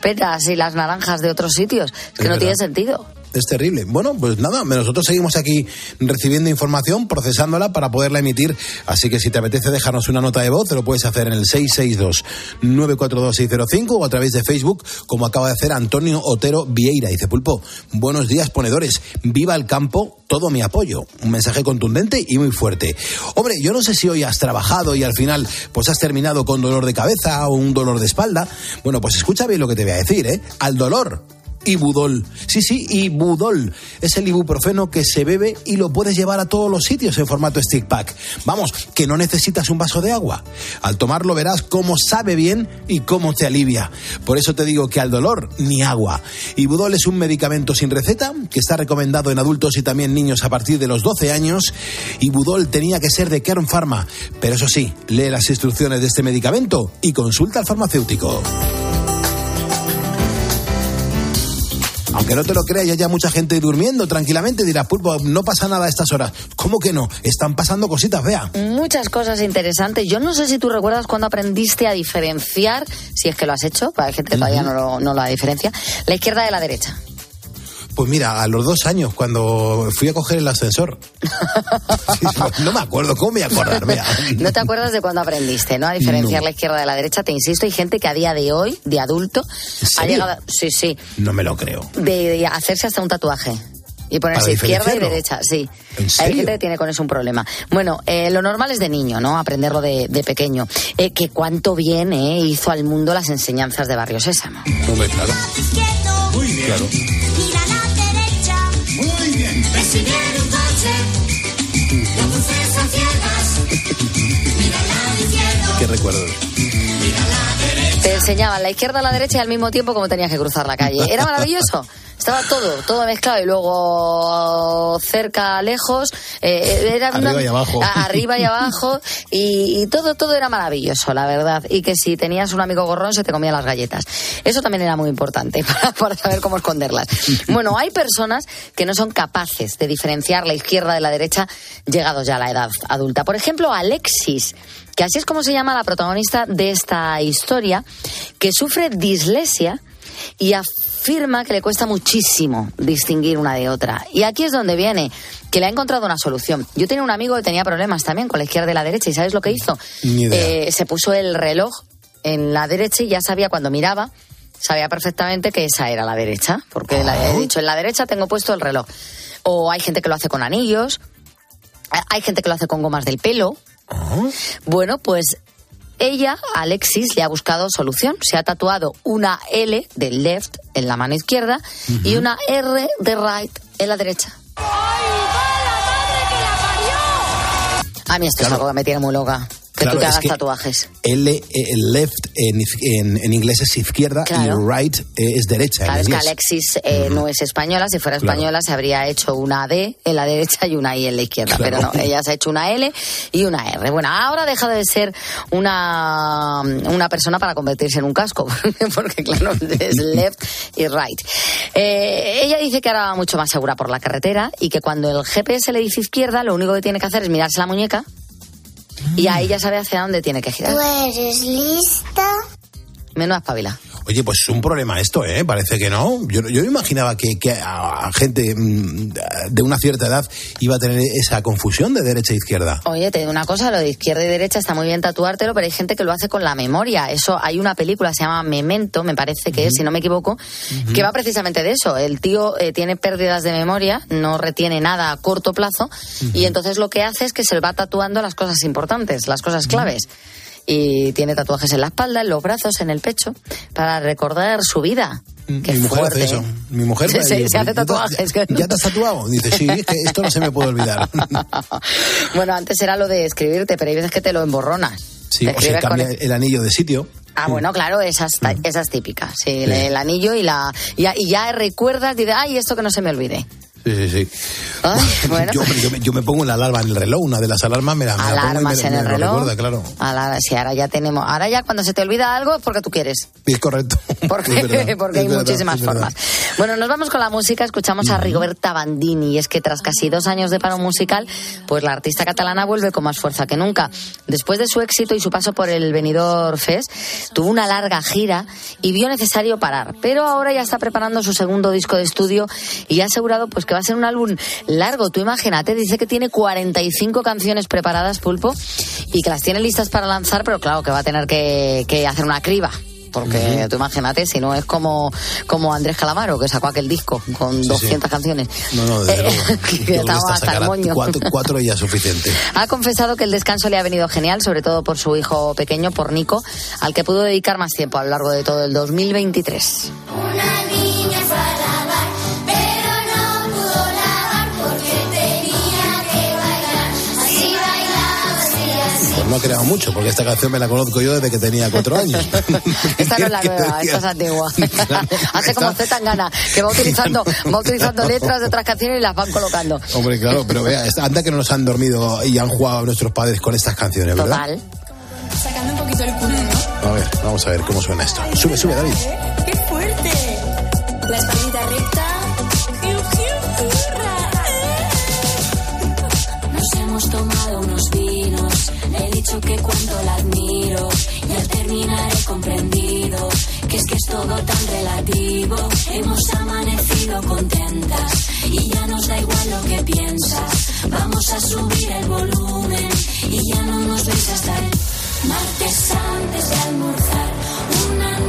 peras y las naranjas de otros sitios. Es que Es no tiene sentido. Es terrible. Bueno, pues nada, nosotros seguimos aquí recibiendo información, procesándola para poderla emitir. Así que si te apetece dejarnos una nota de voz, te lo puedes hacer en el 662-942-605 o a través de Facebook, como acaba de hacer Antonio Otero Vieira. Dice Pulpo, buenos días, ponedores. Viva el campo, todo mi apoyo. Un mensaje contundente y muy fuerte. Hombre, yo no sé si hoy has trabajado y al final pues has terminado con dolor de cabeza o un dolor de espalda. Bueno, pues escucha bien lo que te voy a decir, ¿eh? Al dolor Ibudol. Sí, sí, Ibudol. Es el ibuprofeno que se bebe y lo puedes llevar a todos los sitios en formato stick pack. Vamos, que no necesitas un vaso de agua. Al tomarlo verás cómo sabe bien y cómo te alivia. Por eso te digo que al dolor, ni agua. Ibudol es un medicamento sin receta que está recomendado en adultos y también niños a partir de los 12 años. Ibudol tenía que ser de Kern Pharma. Pero eso sí, lee las instrucciones de este medicamento y consulta al farmacéutico. Aunque no te lo creas, ya hay mucha gente durmiendo tranquilamente. Dirás, pulpo, no pasa nada a estas horas. ¿Cómo que no? Están pasando cositas, vea. Muchas cosas interesantes. Yo no sé si tú recuerdas cuando aprendiste a diferenciar, si es que lo has hecho, para hay gente que todavía no lo, no la diferencia, la izquierda de la derecha. Pues mira, a los dos años, cuando fui a coger el ascensor. No, me acuerdo, ¿cómo me voy a acordar? No te acuerdas de cuando aprendiste, ¿no? A diferenciar No. la izquierda de la derecha. Te insisto, hay gente que a día de hoy, de adulto, ha llegado, sí, sí, No me lo creo. de, de hacerse hasta un tatuaje. Y ponerse izquierda y derecha, sí. ¿En Hay gente que tiene con eso un problema. Bueno, eh, lo normal es de niño, ¿no? Aprenderlo de, de pequeño. Eh, que cuánto bien eh, hizo al mundo las enseñanzas de Barrio Sésamo. Hombre, claro. Muy bien. Claro. Te enseñaban la izquierda a la derecha y al mismo tiempo cómo tenías que cruzar la calle. Era maravilloso. Estaba todo, todo mezclado y luego cerca, lejos, eh, era una- Arriba y abajo. arriba y abajo y, y todo, todo era maravilloso, la verdad. Y que si tenías un amigo gorrón se te comía las galletas. Eso también era muy importante para, para saber cómo esconderlas. Bueno, hay personas que no son capaces de diferenciar la izquierda de la derecha llegados ya a la edad adulta. Por ejemplo, Alexis, que así es como se llama la protagonista de esta historia, que sufre dislexia y afirma que le cuesta muchísimo distinguir una de otra. Y aquí es donde viene, que le ha encontrado una solución. Yo tenía un amigo que tenía problemas también con la izquierda y la derecha, y ¿sabes lo que hizo? Ni idea. Eh, se puso el reloj en la derecha y ya sabía cuando miraba, sabía perfectamente que esa era la derecha, porque le Ah. he dicho, en la derecha tengo puesto el reloj. O hay gente que lo hace con anillos, hay gente que lo hace con gomas del pelo. Ah. Bueno, pues ella, Alexis, le ha buscado solución. Se ha tatuado una L de left en la mano izquierda y una R de right en la derecha. A mí esto es algo que me tiene muy loca. Que Claro, tú te es hagas que- tatuajes. L, eh, left en, en- en inglés es izquierda Claro. y right eh, es derecha. Claro, en es que. Alexis eh, no es española. Si fuera Claro. española se habría hecho una D en la derecha y una I en la izquierda. Pero no, ella se ha hecho una L y una R. Bueno, ahora deja de ser una, una persona para convertirse en un casco. Porque, claro, es left y right. Eh, ella dice que ahora va mucho más segura por la carretera y que cuando el GPS le dice izquierda, lo único que tiene que hacer es mirarse la muñeca y ahí ya sabe hacia dónde tiene que girar. eres lista? Menos espabila. Oye, pues es un problema esto, ¿eh? Parece que no. Yo, yo imaginaba que, que a, a gente mm, de una cierta edad iba a tener esa confusión de derecha e izquierda. Oye, te digo una cosa, lo de izquierda y derecha está muy bien tatuártelo, pero hay gente que lo hace con la memoria. Eso, hay una película, se llama Memento, me parece que es, si no me equivoco, que va precisamente de eso. El tío eh, tiene pérdidas de memoria, no retiene nada a corto plazo, y entonces lo que hace es que se va tatuando las cosas importantes, las cosas claves. Y tiene tatuajes en la espalda, en los brazos, en el pecho, para recordar su vida. Qué Mi mujer fuerte. hace eso. Mi mujer Sí, sí, se hace "¿Ya te- tatuajes. ¿Ya, ya te has tatuado? Dice, sí, es que esto no se me puede olvidar. Bueno, antes era lo de escribirte, pero hay veces que te lo emborronas. Sí, Te o se cambia el anillo de sitio. Ah, bueno, claro, esa es, ta- esa es típica. Sí, el, el anillo y la y ya, y ya recuerdas, dices, ay, esto que no se me olvide. Sí, sí, sí. Ay, bueno, yo, yo me- yo me pongo la alarma en el reloj, una de las alarmas me la, me la pongo y alarmas me, en me el lo reloj. recuerda, claro. Alar- sí, ahora ya tenemos, ahora ya cuando se te olvida algo es porque tú quieres. Es correcto. Porque, Es verdad, porque hay verdad, muchísimas formas. Bueno, nos vamos con la música, escuchamos a Rigoberta Bandini y es que tras casi dos años de paro musical, pues la artista catalana vuelve con más fuerza que nunca. Después de su éxito y su paso por el Benidorm Fest, tuvo una larga gira y vio necesario parar, pero ahora ya está preparando su segundo disco de estudio y ha asegurado pues que va a ser un álbum largo. Tú imagínate, dice que tiene 45 canciones preparadas, Pulpo, y que las tiene listas para lanzar, pero claro que va a tener que, que hacer una criba. Porque tú imagínate, si no es como, como Andrés Calamaro, que sacó aquel disco con 200 canciones. No, no, desde luego. Eh, que estaba esta hasta el moño. Cuatro, cuatro ya suficiente. Ha confesado que el descanso le ha venido genial, sobre todo por su hijo pequeño, por Nico, al que pudo dedicar más tiempo a lo largo de todo el 2023. Una niña no ha creado mucho, porque esta canción me la conozco yo desde que tenía cuatro años. Esta no es la nueva, esta es antigua. Hace como Z Tangana, que va utilizando, va utilizando letras de otras canciones y las van colocando. Hombre, claro, pero vea, anda que no nos han dormido y han jugado nuestros padres con estas canciones, ¿verdad? Total. Sacando un poquito el culo, ¿no? A ver, vamos a ver cómo suena esto. Sube, sube, David. ¡Qué fuerte! Que cuando la admiro y al terminar he comprendido que es que es todo tan relativo. Hemos amanecido contentas y ya nos da igual lo que piensas. Vamos a subir el volumen y ya no nos veis hasta el martes antes de almorzar. Una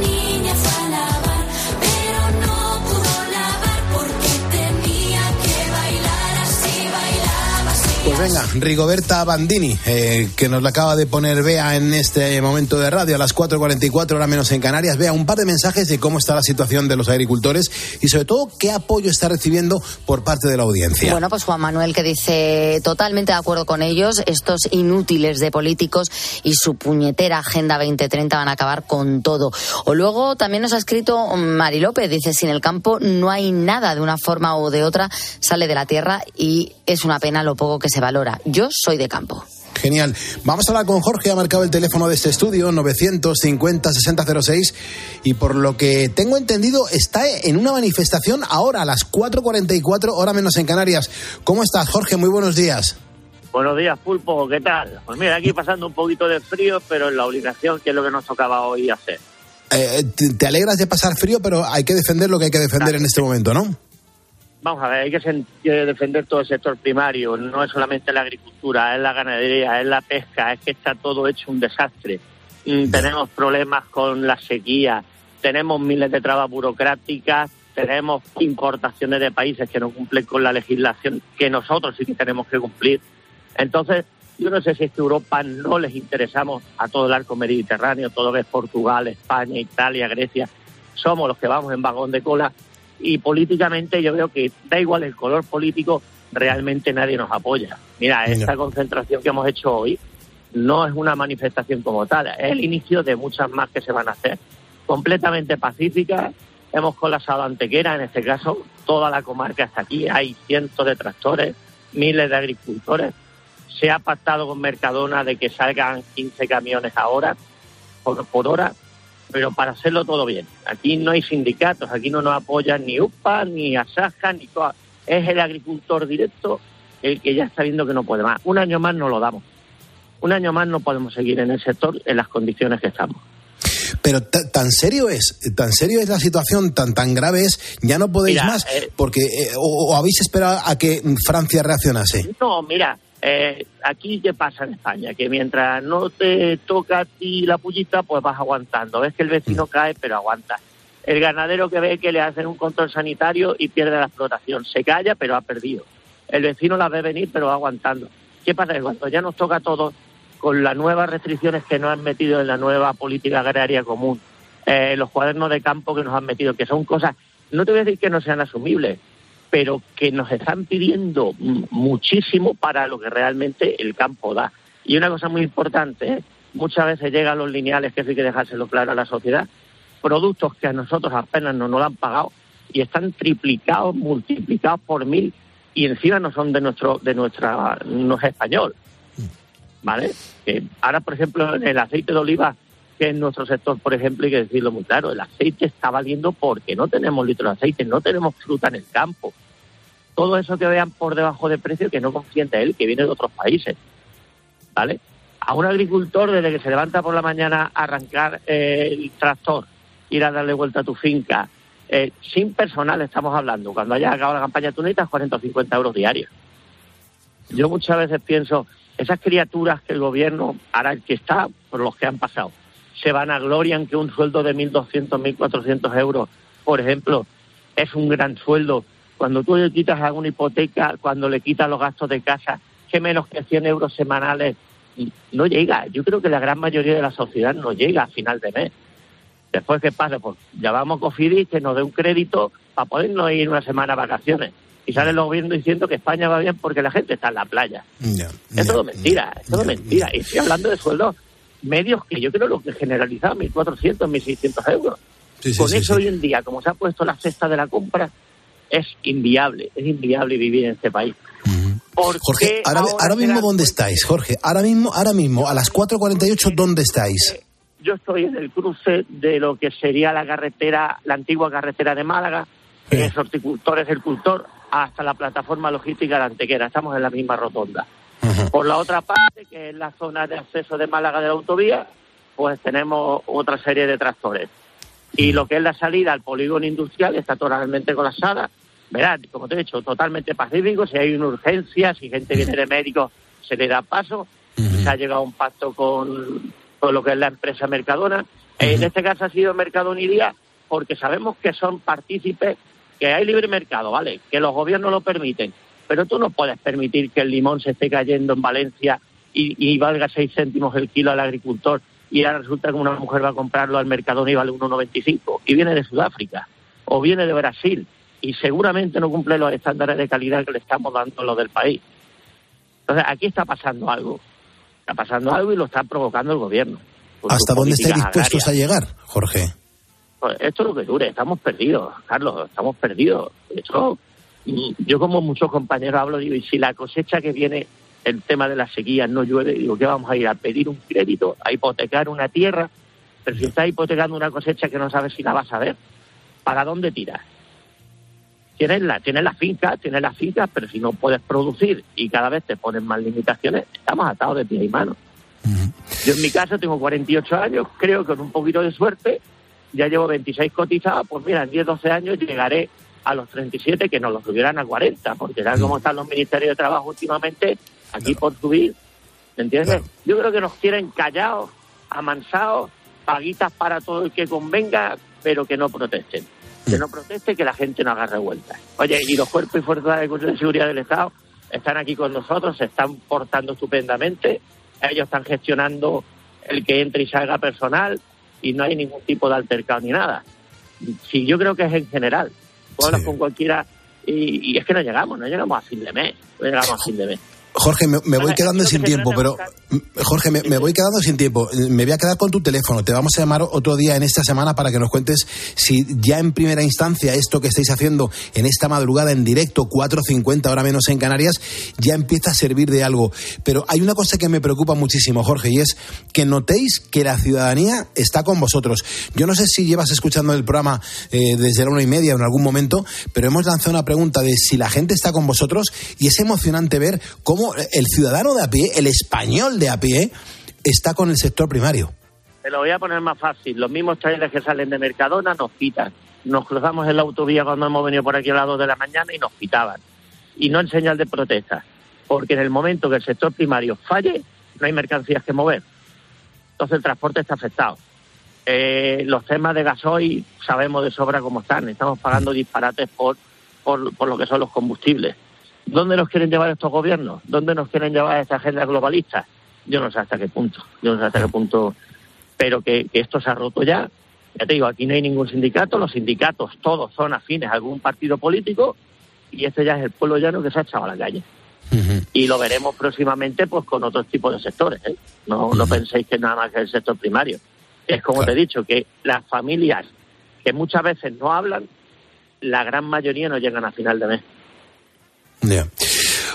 venga, Rigoberta Bandini, eh, que nos la acaba de poner Bea en este momento de radio a las 4.44 horas menos en Canarias. Vea un par de mensajes de cómo está la situación de los agricultores y sobre todo qué apoyo está recibiendo por parte de la audiencia. Bueno, pues Juan Manuel que dice totalmente de acuerdo con ellos, estos inútiles de políticos y su puñetera Agenda 2030 van a acabar con todo. O luego también nos ha escrito Mari López, dice, sin el campo no hay nada, de una forma u de otra sale de la tierra y es una pena lo poco que se valora. Yo soy de campo. Genial. Vamos a hablar con Jorge, ha marcado el teléfono de este estudio, 950-6006, y por lo que tengo entendido, está en una manifestación ahora, a las 4.44, hora menos en Canarias. ¿Cómo estás, Jorge? Muy buenos días. Buenos días, Pulpo, ¿qué tal? Pues mira, aquí pasando un poquito de frío, pero en la obligación, que es lo que nos tocaba hoy hacer. Eh, te, te alegras de pasar frío, pero hay que defender lo que hay que defender en este momento, ¿no? Vamos a ver, hay que que defender todo el sector primario, no es solamente la agricultura, es la ganadería, es la pesca, es que está todo hecho un desastre. Mm, Tenemos problemas con la sequía, tenemos miles de trabas burocráticas, tenemos importaciones de países que no cumplen con la legislación que nosotros sí que tenemos que cumplir. Entonces, yo no sé si es que Europa no les interesamos a todo el arco mediterráneo, todo lo que es Portugal, España, Italia, Grecia, somos los que vamos en vagón de cola y políticamente yo veo que da igual el color político, realmente nadie nos apoya. Mira, esta concentración que hemos hecho hoy no es una manifestación como tal, es el inicio de muchas más que se van a hacer, completamente pacíficas. Hemos colapsado Antequera, en este caso, toda la comarca está aquí, hay cientos de tractores, miles de agricultores. Se ha pactado con Mercadona de que salgan 15 camiones ahora, por, por hora, pero para hacerlo todo bien. Aquí no hay sindicatos, aquí no nos apoyan ni UPA, ni Asaja, ni toda. Es el agricultor directo el que ya está viendo que no puede más. Un año más no lo damos. Un año más no podemos seguir en el sector en las condiciones que estamos. Pero ta- tan serio es, tan serio es la situación, tan tan grave es, ya no podéis Mira, más, eh, porque eh, o, o habéis esperado a que Francia reaccionase. No, mira, eh, aquí qué pasa en España, que mientras no te toca a ti la pullita, pues vas aguantando. Ves que el vecino cae, pero aguanta. El ganadero que ve que le hacen un control sanitario y pierde la explotación, se calla, pero ha perdido. El vecino la ve venir, pero va aguantando. ¿Qué pasa? Que cuando ya nos toca a todos, con las nuevas restricciones que nos han metido en la nueva política agraria común, eh, los cuadernos de campo que nos han metido, que son cosas, no te voy a decir que no sean asumibles, pero que nos están pidiendo muchísimo para lo que realmente el campo da. Y una cosa muy importante, ¿eh? muchas veces llegan los lineales, que eso hay que dejárselo claro a la sociedad, productos que a nosotros apenas no nos lo han pagado y están triplicados, multiplicados por mil y encima no son de nuestro, de nuestra, no es español. ¿Vale? Ahora, por ejemplo, en el aceite de oliva, en nuestro sector, por ejemplo, hay que decirlo muy claro, el aceite está valiendo porque no tenemos litros de aceite, no tenemos fruta en el campo. Todo eso que vean por debajo de precio, que no confíen él, que viene de otros países. ¿Vale? A un agricultor, desde que se levanta por la mañana a arrancar eh, el tractor, ir a darle vuelta a tu finca, eh, sin personal estamos hablando, cuando haya acabado la campaña tú necesitas 40 o 50 euros diarios. Yo muchas veces pienso, esas criaturas que el gobierno, ahora el que está, por los que han pasado, se van a gloria en que un sueldo de 1.200, 1.400 euros, por ejemplo, es un gran sueldo. Cuando tú le quitas a una hipoteca, cuando le quitas los gastos de casa, que menos que 100 euros semanales, no llega. Yo creo que la gran mayoría de la sociedad no llega a final de mes. Después, ¿qué pasa? Pues llamamos a Cofidis que nos dé un crédito para podernos ir una semana a vacaciones. Y sale el gobierno diciendo que España va bien porque la gente está en la playa. es todo mentira, es todo mentira. Y estoy hablando de sueldos medios que yo creo lo que generalizaba, 1.400, 1.600 euros. Sí, sí, Con sí, eso hoy en día, como se ha puesto la cesta de la compra, es inviable, es inviable vivir en este país. ¿Por Jorge, ahora, ahora mismo ¿dónde estáis, Jorge? Ahora mismo, ahora mismo, a las 4.48, ¿dónde estáis? yo estoy en el cruce de lo que sería la carretera, la antigua carretera de Málaga, que es horticultor, es el cultor, hasta la plataforma logística de Antequera. Estamos en la misma rotonda. Por la otra parte, que es la zona de acceso de Málaga de la autovía, pues tenemos otra serie de tractores. Y lo que es la salida al polígono industrial está totalmente colapsada. Verás, como te he dicho, totalmente pacífico. Si hay una urgencia, si gente viene de médicos, se le da paso. Se ha llegado a un pacto con, con lo que es la empresa Mercadona. En este caso ha sido Mercadona y Día porque sabemos que son partícipes, que hay libre mercado, ¿vale? Que los gobiernos lo permiten. Pero tú no puedes permitir que el limón se esté cayendo en Valencia y, y valga 6 céntimos el kilo al agricultor y ahora resulta que una mujer va a comprarlo al Mercadona y vale 1,95 y viene de Sudáfrica o viene de Brasil y seguramente no cumple los estándares de calidad que le estamos dando los del país. Entonces, aquí está pasando algo. Está pasando algo y lo está provocando el gobierno. ¿Hasta dónde políticas dispuestos a llegar, Jorge? Pues esto es lo que dure, estamos perdidos, Carlos, estamos perdidos. De hecho, yo como muchos compañeros hablo, digo, y si la cosecha que viene, el tema de las sequías no llueve, digo, ¿qué vamos a ir a pedir un crédito, a hipotecar una tierra? Pero si estás hipotecando una cosecha que no sabes si la vas a ver, ¿para dónde tiras? Tienes la, tienes la finca, tienes la finca, pero si no puedes producir y cada vez te ponen más limitaciones, estamos atados de pie y mano. Yo en mi caso tengo 48 años, creo que con un poquito de suerte, ya llevo 26 cotizadas, pues mira, en 10, 12 años llegaré a los 37, que nos los subieran a 40, porque tal como están los ministerios de trabajo últimamente, aquí por subir, ¿me entiendes? Yo creo que nos quieren callados, amansados, paguitas para todo el que convenga, pero que no protesten. Que no proteste, que la gente no haga revueltas. Oye, y los cuerpos y fuerzas de seguridad del Estado están aquí con nosotros, se están portando estupendamente, ellos están gestionando el que entre y salga personal y no hay ningún tipo de altercado ni nada. Sí, yo creo que es en general. Con cualquiera y, y es que no llegamos, no llegamos a fin de mes, no llegamos a fin de mes. Jorge, me, me voy quedando sin que tiempo, pero Jorge, me, me voy quedando sin tiempo. Me voy a quedar con tu teléfono. Te vamos a llamar otro día en esta semana para que nos cuentes si ya en primera instancia esto que estáis haciendo en esta madrugada en directo, 4.50, ahora menos en Canarias, ya empieza a servir de algo. Pero hay una cosa que me preocupa muchísimo, Jorge, y es que notéis que la ciudadanía está con vosotros. Yo no sé si llevas escuchando el programa eh, desde la una y media o en algún momento, pero hemos lanzado una pregunta de si la gente está con vosotros y es emocionante ver cómo el ciudadano de a pie, el español de a pie, está con el sector primario. Te lo voy a poner más fácil. Los mismos trailers que salen de Mercadona nos pitan. Nos cruzamos en la autovía cuando hemos venido por aquí a las 2 de la mañana y nos pitaban. Y no en señal de protesta. Porque en el momento que el sector primario falle, no hay mercancías que mover. Entonces el transporte está afectado. Eh, los temas de gasoil sabemos de sobra cómo están. Estamos pagando disparates por, por lo que son los combustibles. ¿Dónde nos quieren llevar estos gobiernos? ¿Dónde nos quieren llevar esta agenda globalista? Yo no sé hasta qué punto. Yo no sé hasta qué punto. Pero que, que esto se ha roto ya. Ya te digo, aquí no hay ningún sindicato. Los sindicatos todos son afines a algún partido político. Y este ya es el pueblo llano que se ha echado a la calle. Y lo veremos próximamente pues con otros tipos de sectores. ¿eh? No, no penséis que nada más que el sector primario. Es como te he dicho, que las familias que muchas veces no hablan, la gran mayoría no llegan a final de mes.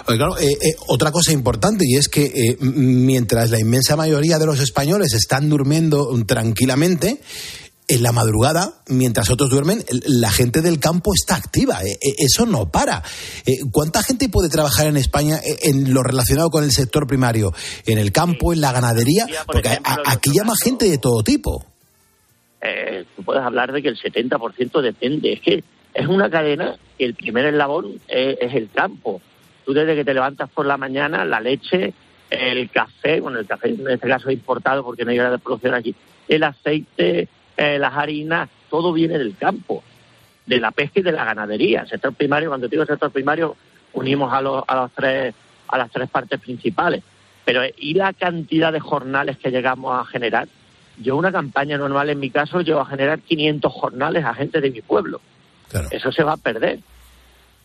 Oye, claro, eh, eh, otra cosa importante y es que eh, mientras la inmensa mayoría de los españoles están durmiendo tranquilamente, en la madrugada, mientras otros duermen, la gente del campo está activa. Eh, eh, eso no para. Eh, ¿Cuánta gente puede trabajar en España en lo relacionado con el sector primario? ¿En el campo, en la ganadería? Porque aquí llama gente de todo tipo. tú puedes hablar de que el 70% depende. Es que es una cadena que el primer eslabón es, el campo. Tú desde que te levantas por la mañana, la leche, el café, bueno, el café en este caso es importado porque no hay de producción aquí, el aceite, eh, las harinas, todo viene del campo, de la pesca y de la ganadería. El sector primario, cuando digo sector primario, unimos a, los, a, los tres, a las tres partes principales. Pero, ¿y la cantidad de jornales que llegamos a generar? Yo una campaña normal en mi caso llevo a generar 500 jornales a gente de mi pueblo. Eso se va a perder.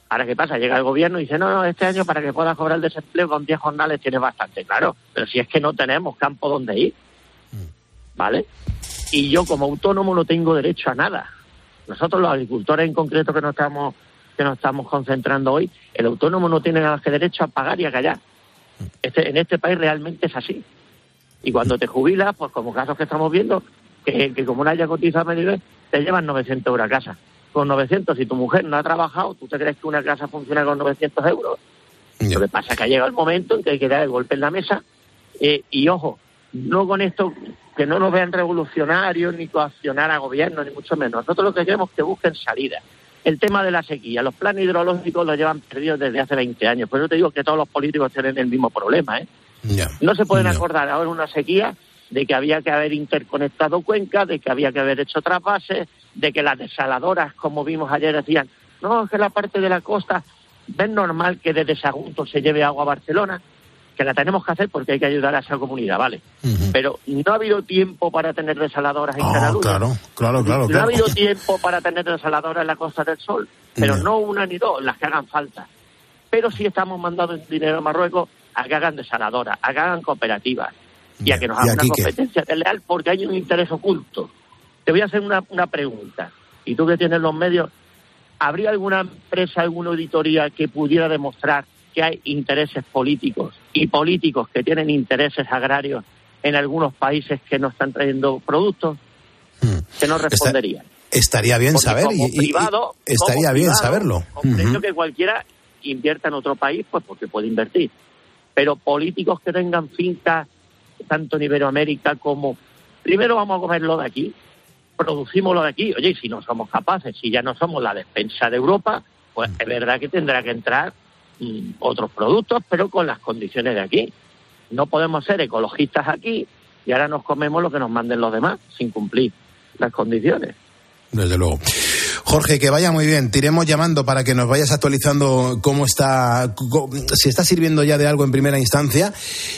Ahora, ¿qué pasa? Llega el gobierno y dice, no, no, este año para que puedas cobrar el desempleo con 10 jornales tienes bastante. Claro, pero si es que no tenemos campo donde ir. ¿Vale? Y yo como autónomo no tengo derecho a nada. Nosotros los agricultores en concreto que nos estamos que nos estamos concentrando hoy, el autónomo no tiene nada que derecho a pagar y a callar. Este, en este país realmente es así. Y cuando te jubilas, pues como casos que estamos viendo, que, que como no haya cotizado a te llevan 900 euros a casa. Con 900, si tu mujer no ha trabajado, ¿tú te crees que una casa funciona con 900 euros? Lo que pasa es que ha llegado el momento en que hay que dar el golpe en la mesa. eh, y ojo, no con esto, que no nos vean revolucionarios ni coaccionar a gobierno, ni mucho menos. Nosotros lo que queremos es que busquen salida. El tema de la sequía, los planes hidrológicos los llevan perdidos desde hace 20 años. Por eso te digo que todos los políticos tienen el mismo problema. ¿eh? No se pueden acordar ahora una sequía de que había que haber interconectado cuencas, de que había que haber hecho trasvases, de que las desaladoras, como vimos ayer, decían, no, es que la parte de la costa ¿ves normal que desde Sagunto se lleve agua a Barcelona? Que la tenemos que hacer porque hay que ayudar a esa comunidad, ¿vale? Pero no ha habido tiempo para tener desaladoras en Ah, Cataluña. claro, claro, claro. No ha habido tiempo para tener desaladoras en la Costa del Sol, pero No. no una ni dos, las que hagan falta. Pero sí estamos mandando dinero a Marruecos a que hagan desaladoras, a que hagan cooperativas y a que nos ¿Y hagan una competencia desleal porque hay un interés oculto. Te voy a hacer una, una pregunta, y tú que tienes los medios, ¿habría alguna empresa, alguna auditoría que pudiera demostrar que hay intereses políticos y políticos que tienen intereses agrarios en algunos países que no están trayendo productos? Que no responderían. Estaría bien Porque saber. como y- y- y privado, estaría como bien privado, saberlo. Comprendo Ujú. que cualquiera invierta en otro país, pues porque puede invertir. Pero políticos que tengan fincas, tanto en Iberoamérica como... Primero vamos a comerlo de aquí, producimos lo de aquí. Oye, y si no somos capaces, si ya no somos la despensa de Europa, pues es verdad que tendrá que entrar mm, otros productos, pero con las condiciones de aquí. No podemos ser ecologistas aquí y ahora nos comemos lo que nos manden los demás, sin cumplir las condiciones. Desde luego. Jorge, que vaya muy bien. Te iremos llamando para que nos vayas actualizando cómo está, si está sirviendo ya de algo en primera instancia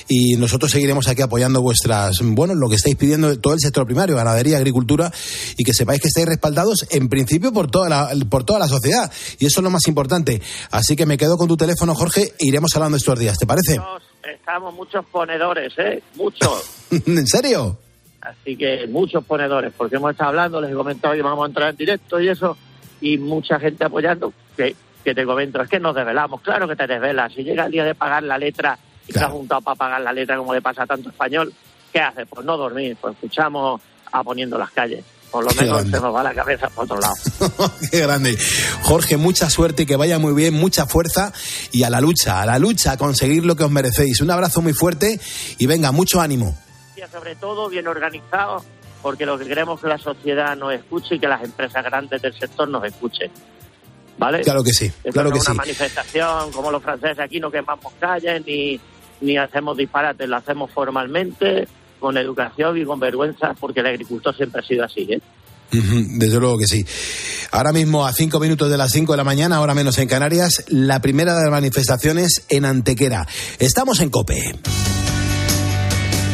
y nosotros seguiremos aquí apoyando vuestras, bueno, lo que estáis pidiendo de todo el sector primario, ganadería, agricultura y que sepáis que estáis respaldados en principio por toda la, por toda la sociedad y eso es lo más importante. Así que me quedo con tu teléfono, Jorge, e iremos hablando estos días. ¿Te parece? Estamos muchos ponedores, ¿eh? Muchos. ¿En serio? Así que muchos ponedores, porque hemos estado hablando, les he comentado que vamos a entrar en directo y eso, y mucha gente apoyando, que, que te comento, es que nos desvelamos, claro que te desvelas, si llega el día de pagar la letra y te has juntado para pagar la letra como le pasa a tanto español, ¿qué haces? Pues no dormir, pues escuchamos a poniendo las calles, por lo Qué menos grande. se nos va la cabeza por otro lado. Qué grande. Jorge, mucha suerte, que vaya muy bien, mucha fuerza y a la lucha, a la lucha, a conseguir lo que os merecéis. Un abrazo muy fuerte y venga, mucho ánimo. Sobre todo bien organizados, porque lo que queremos es que la sociedad nos escuche y que las empresas grandes del sector nos escuchen. ¿Vale? Claro que sí, Esto claro no que es una sí. manifestación como los franceses aquí, no quemamos calles ni, ni hacemos disparates, lo hacemos formalmente, con educación y con vergüenza, porque el agricultor siempre ha sido así. ¿eh? Desde luego que sí. Ahora mismo, a cinco minutos de las cinco de la mañana, ahora menos en Canarias, la primera de las manifestaciones en Antequera. Estamos en COPE.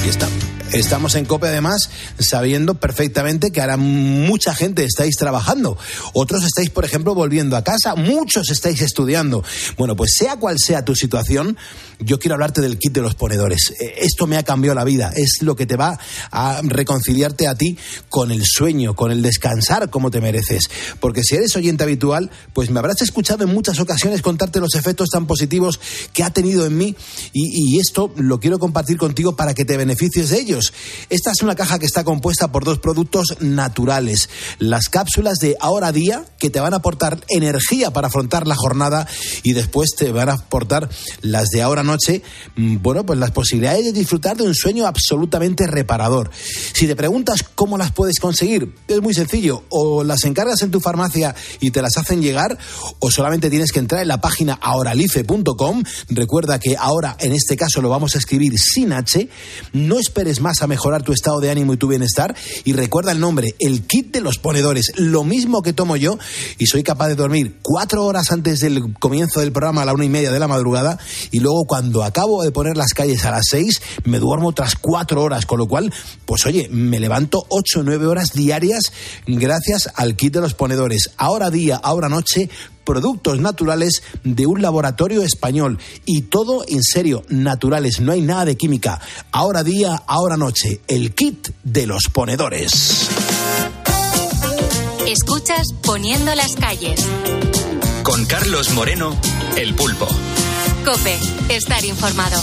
Y está. Estamos en COPE además sabiendo perfectamente que ahora mucha gente estáis trabajando. Otros estáis, por ejemplo, volviendo a casa. Muchos estáis estudiando. Bueno, pues sea cual sea tu situación, yo quiero hablarte del kit de los ponedores. Eh, Esto me ha cambiado la vida. Es lo que te va a reconciliarte a ti con el sueño, con el descansar como te mereces. Porque si eres oyente habitual, pues me habrás escuchado en muchas ocasiones contarte los efectos tan positivos que ha tenido en mí y, y esto lo quiero compartir contigo para que te beneficies de ellos. Esta es una caja que está compuesta por dos productos naturales. Las cápsulas de Ahora Día, que te van a aportar energía para afrontar la jornada y después te van a aportar las de Ahora Noche, mm, bueno, pues las posibilidades de disfrutar de un sueño absolutamente reparador. Si te preguntas cómo las puedes conseguir, es muy sencillo. O las encargas en tu farmacia y te las hacen llegar, o solamente tienes que entrar en la página ahoralife.com. Recuerda que ahora, en este caso, lo vamos a escribir sin H. No esperes más a mejorar tu estado de ánimo y tu bienestar. Y recuerda el nombre, el kit de los ponedores, lo mismo que tomo yo y soy capaz de dormir cuatro horas antes del comienzo del programa a la una y media de la madrugada y luego cuando acabo de poner las calles a las seis me duermo otras cuatro horas, con lo cual, pues oye, me levanto ocho o nueve horas diarias gracias al kit de los ponedores. Ahora día, ahora noche, productos naturales de un laboratorio español y todo en serio, naturales, no hay nada de química. Ahora día, ahora noche, el kit de los ponedores. Escuchas Poniendo las calles. Con Carlos Moreno, El Pulpo. Cope, estar informado.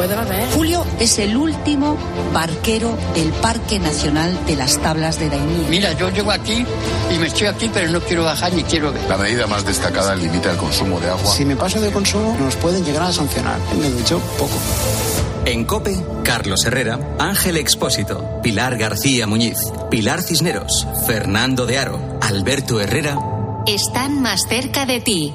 puede beber. Julio es el último barquero del Parque Nacional de las Tablas de Daimiel. Mira, yo llego aquí y me estoy aquí, pero no quiero bajar ni quiero ver. La medida más destacada limita el consumo de agua. Si me paso de consumo, nos pueden llegar a sancionar. Me ducho poco. En COPE, Carlos Herrera, Ángel Expósito, Pilar García Muñiz, Pilar Cisneros, Fernando de Aro, Alberto Herrera. Están más cerca de ti.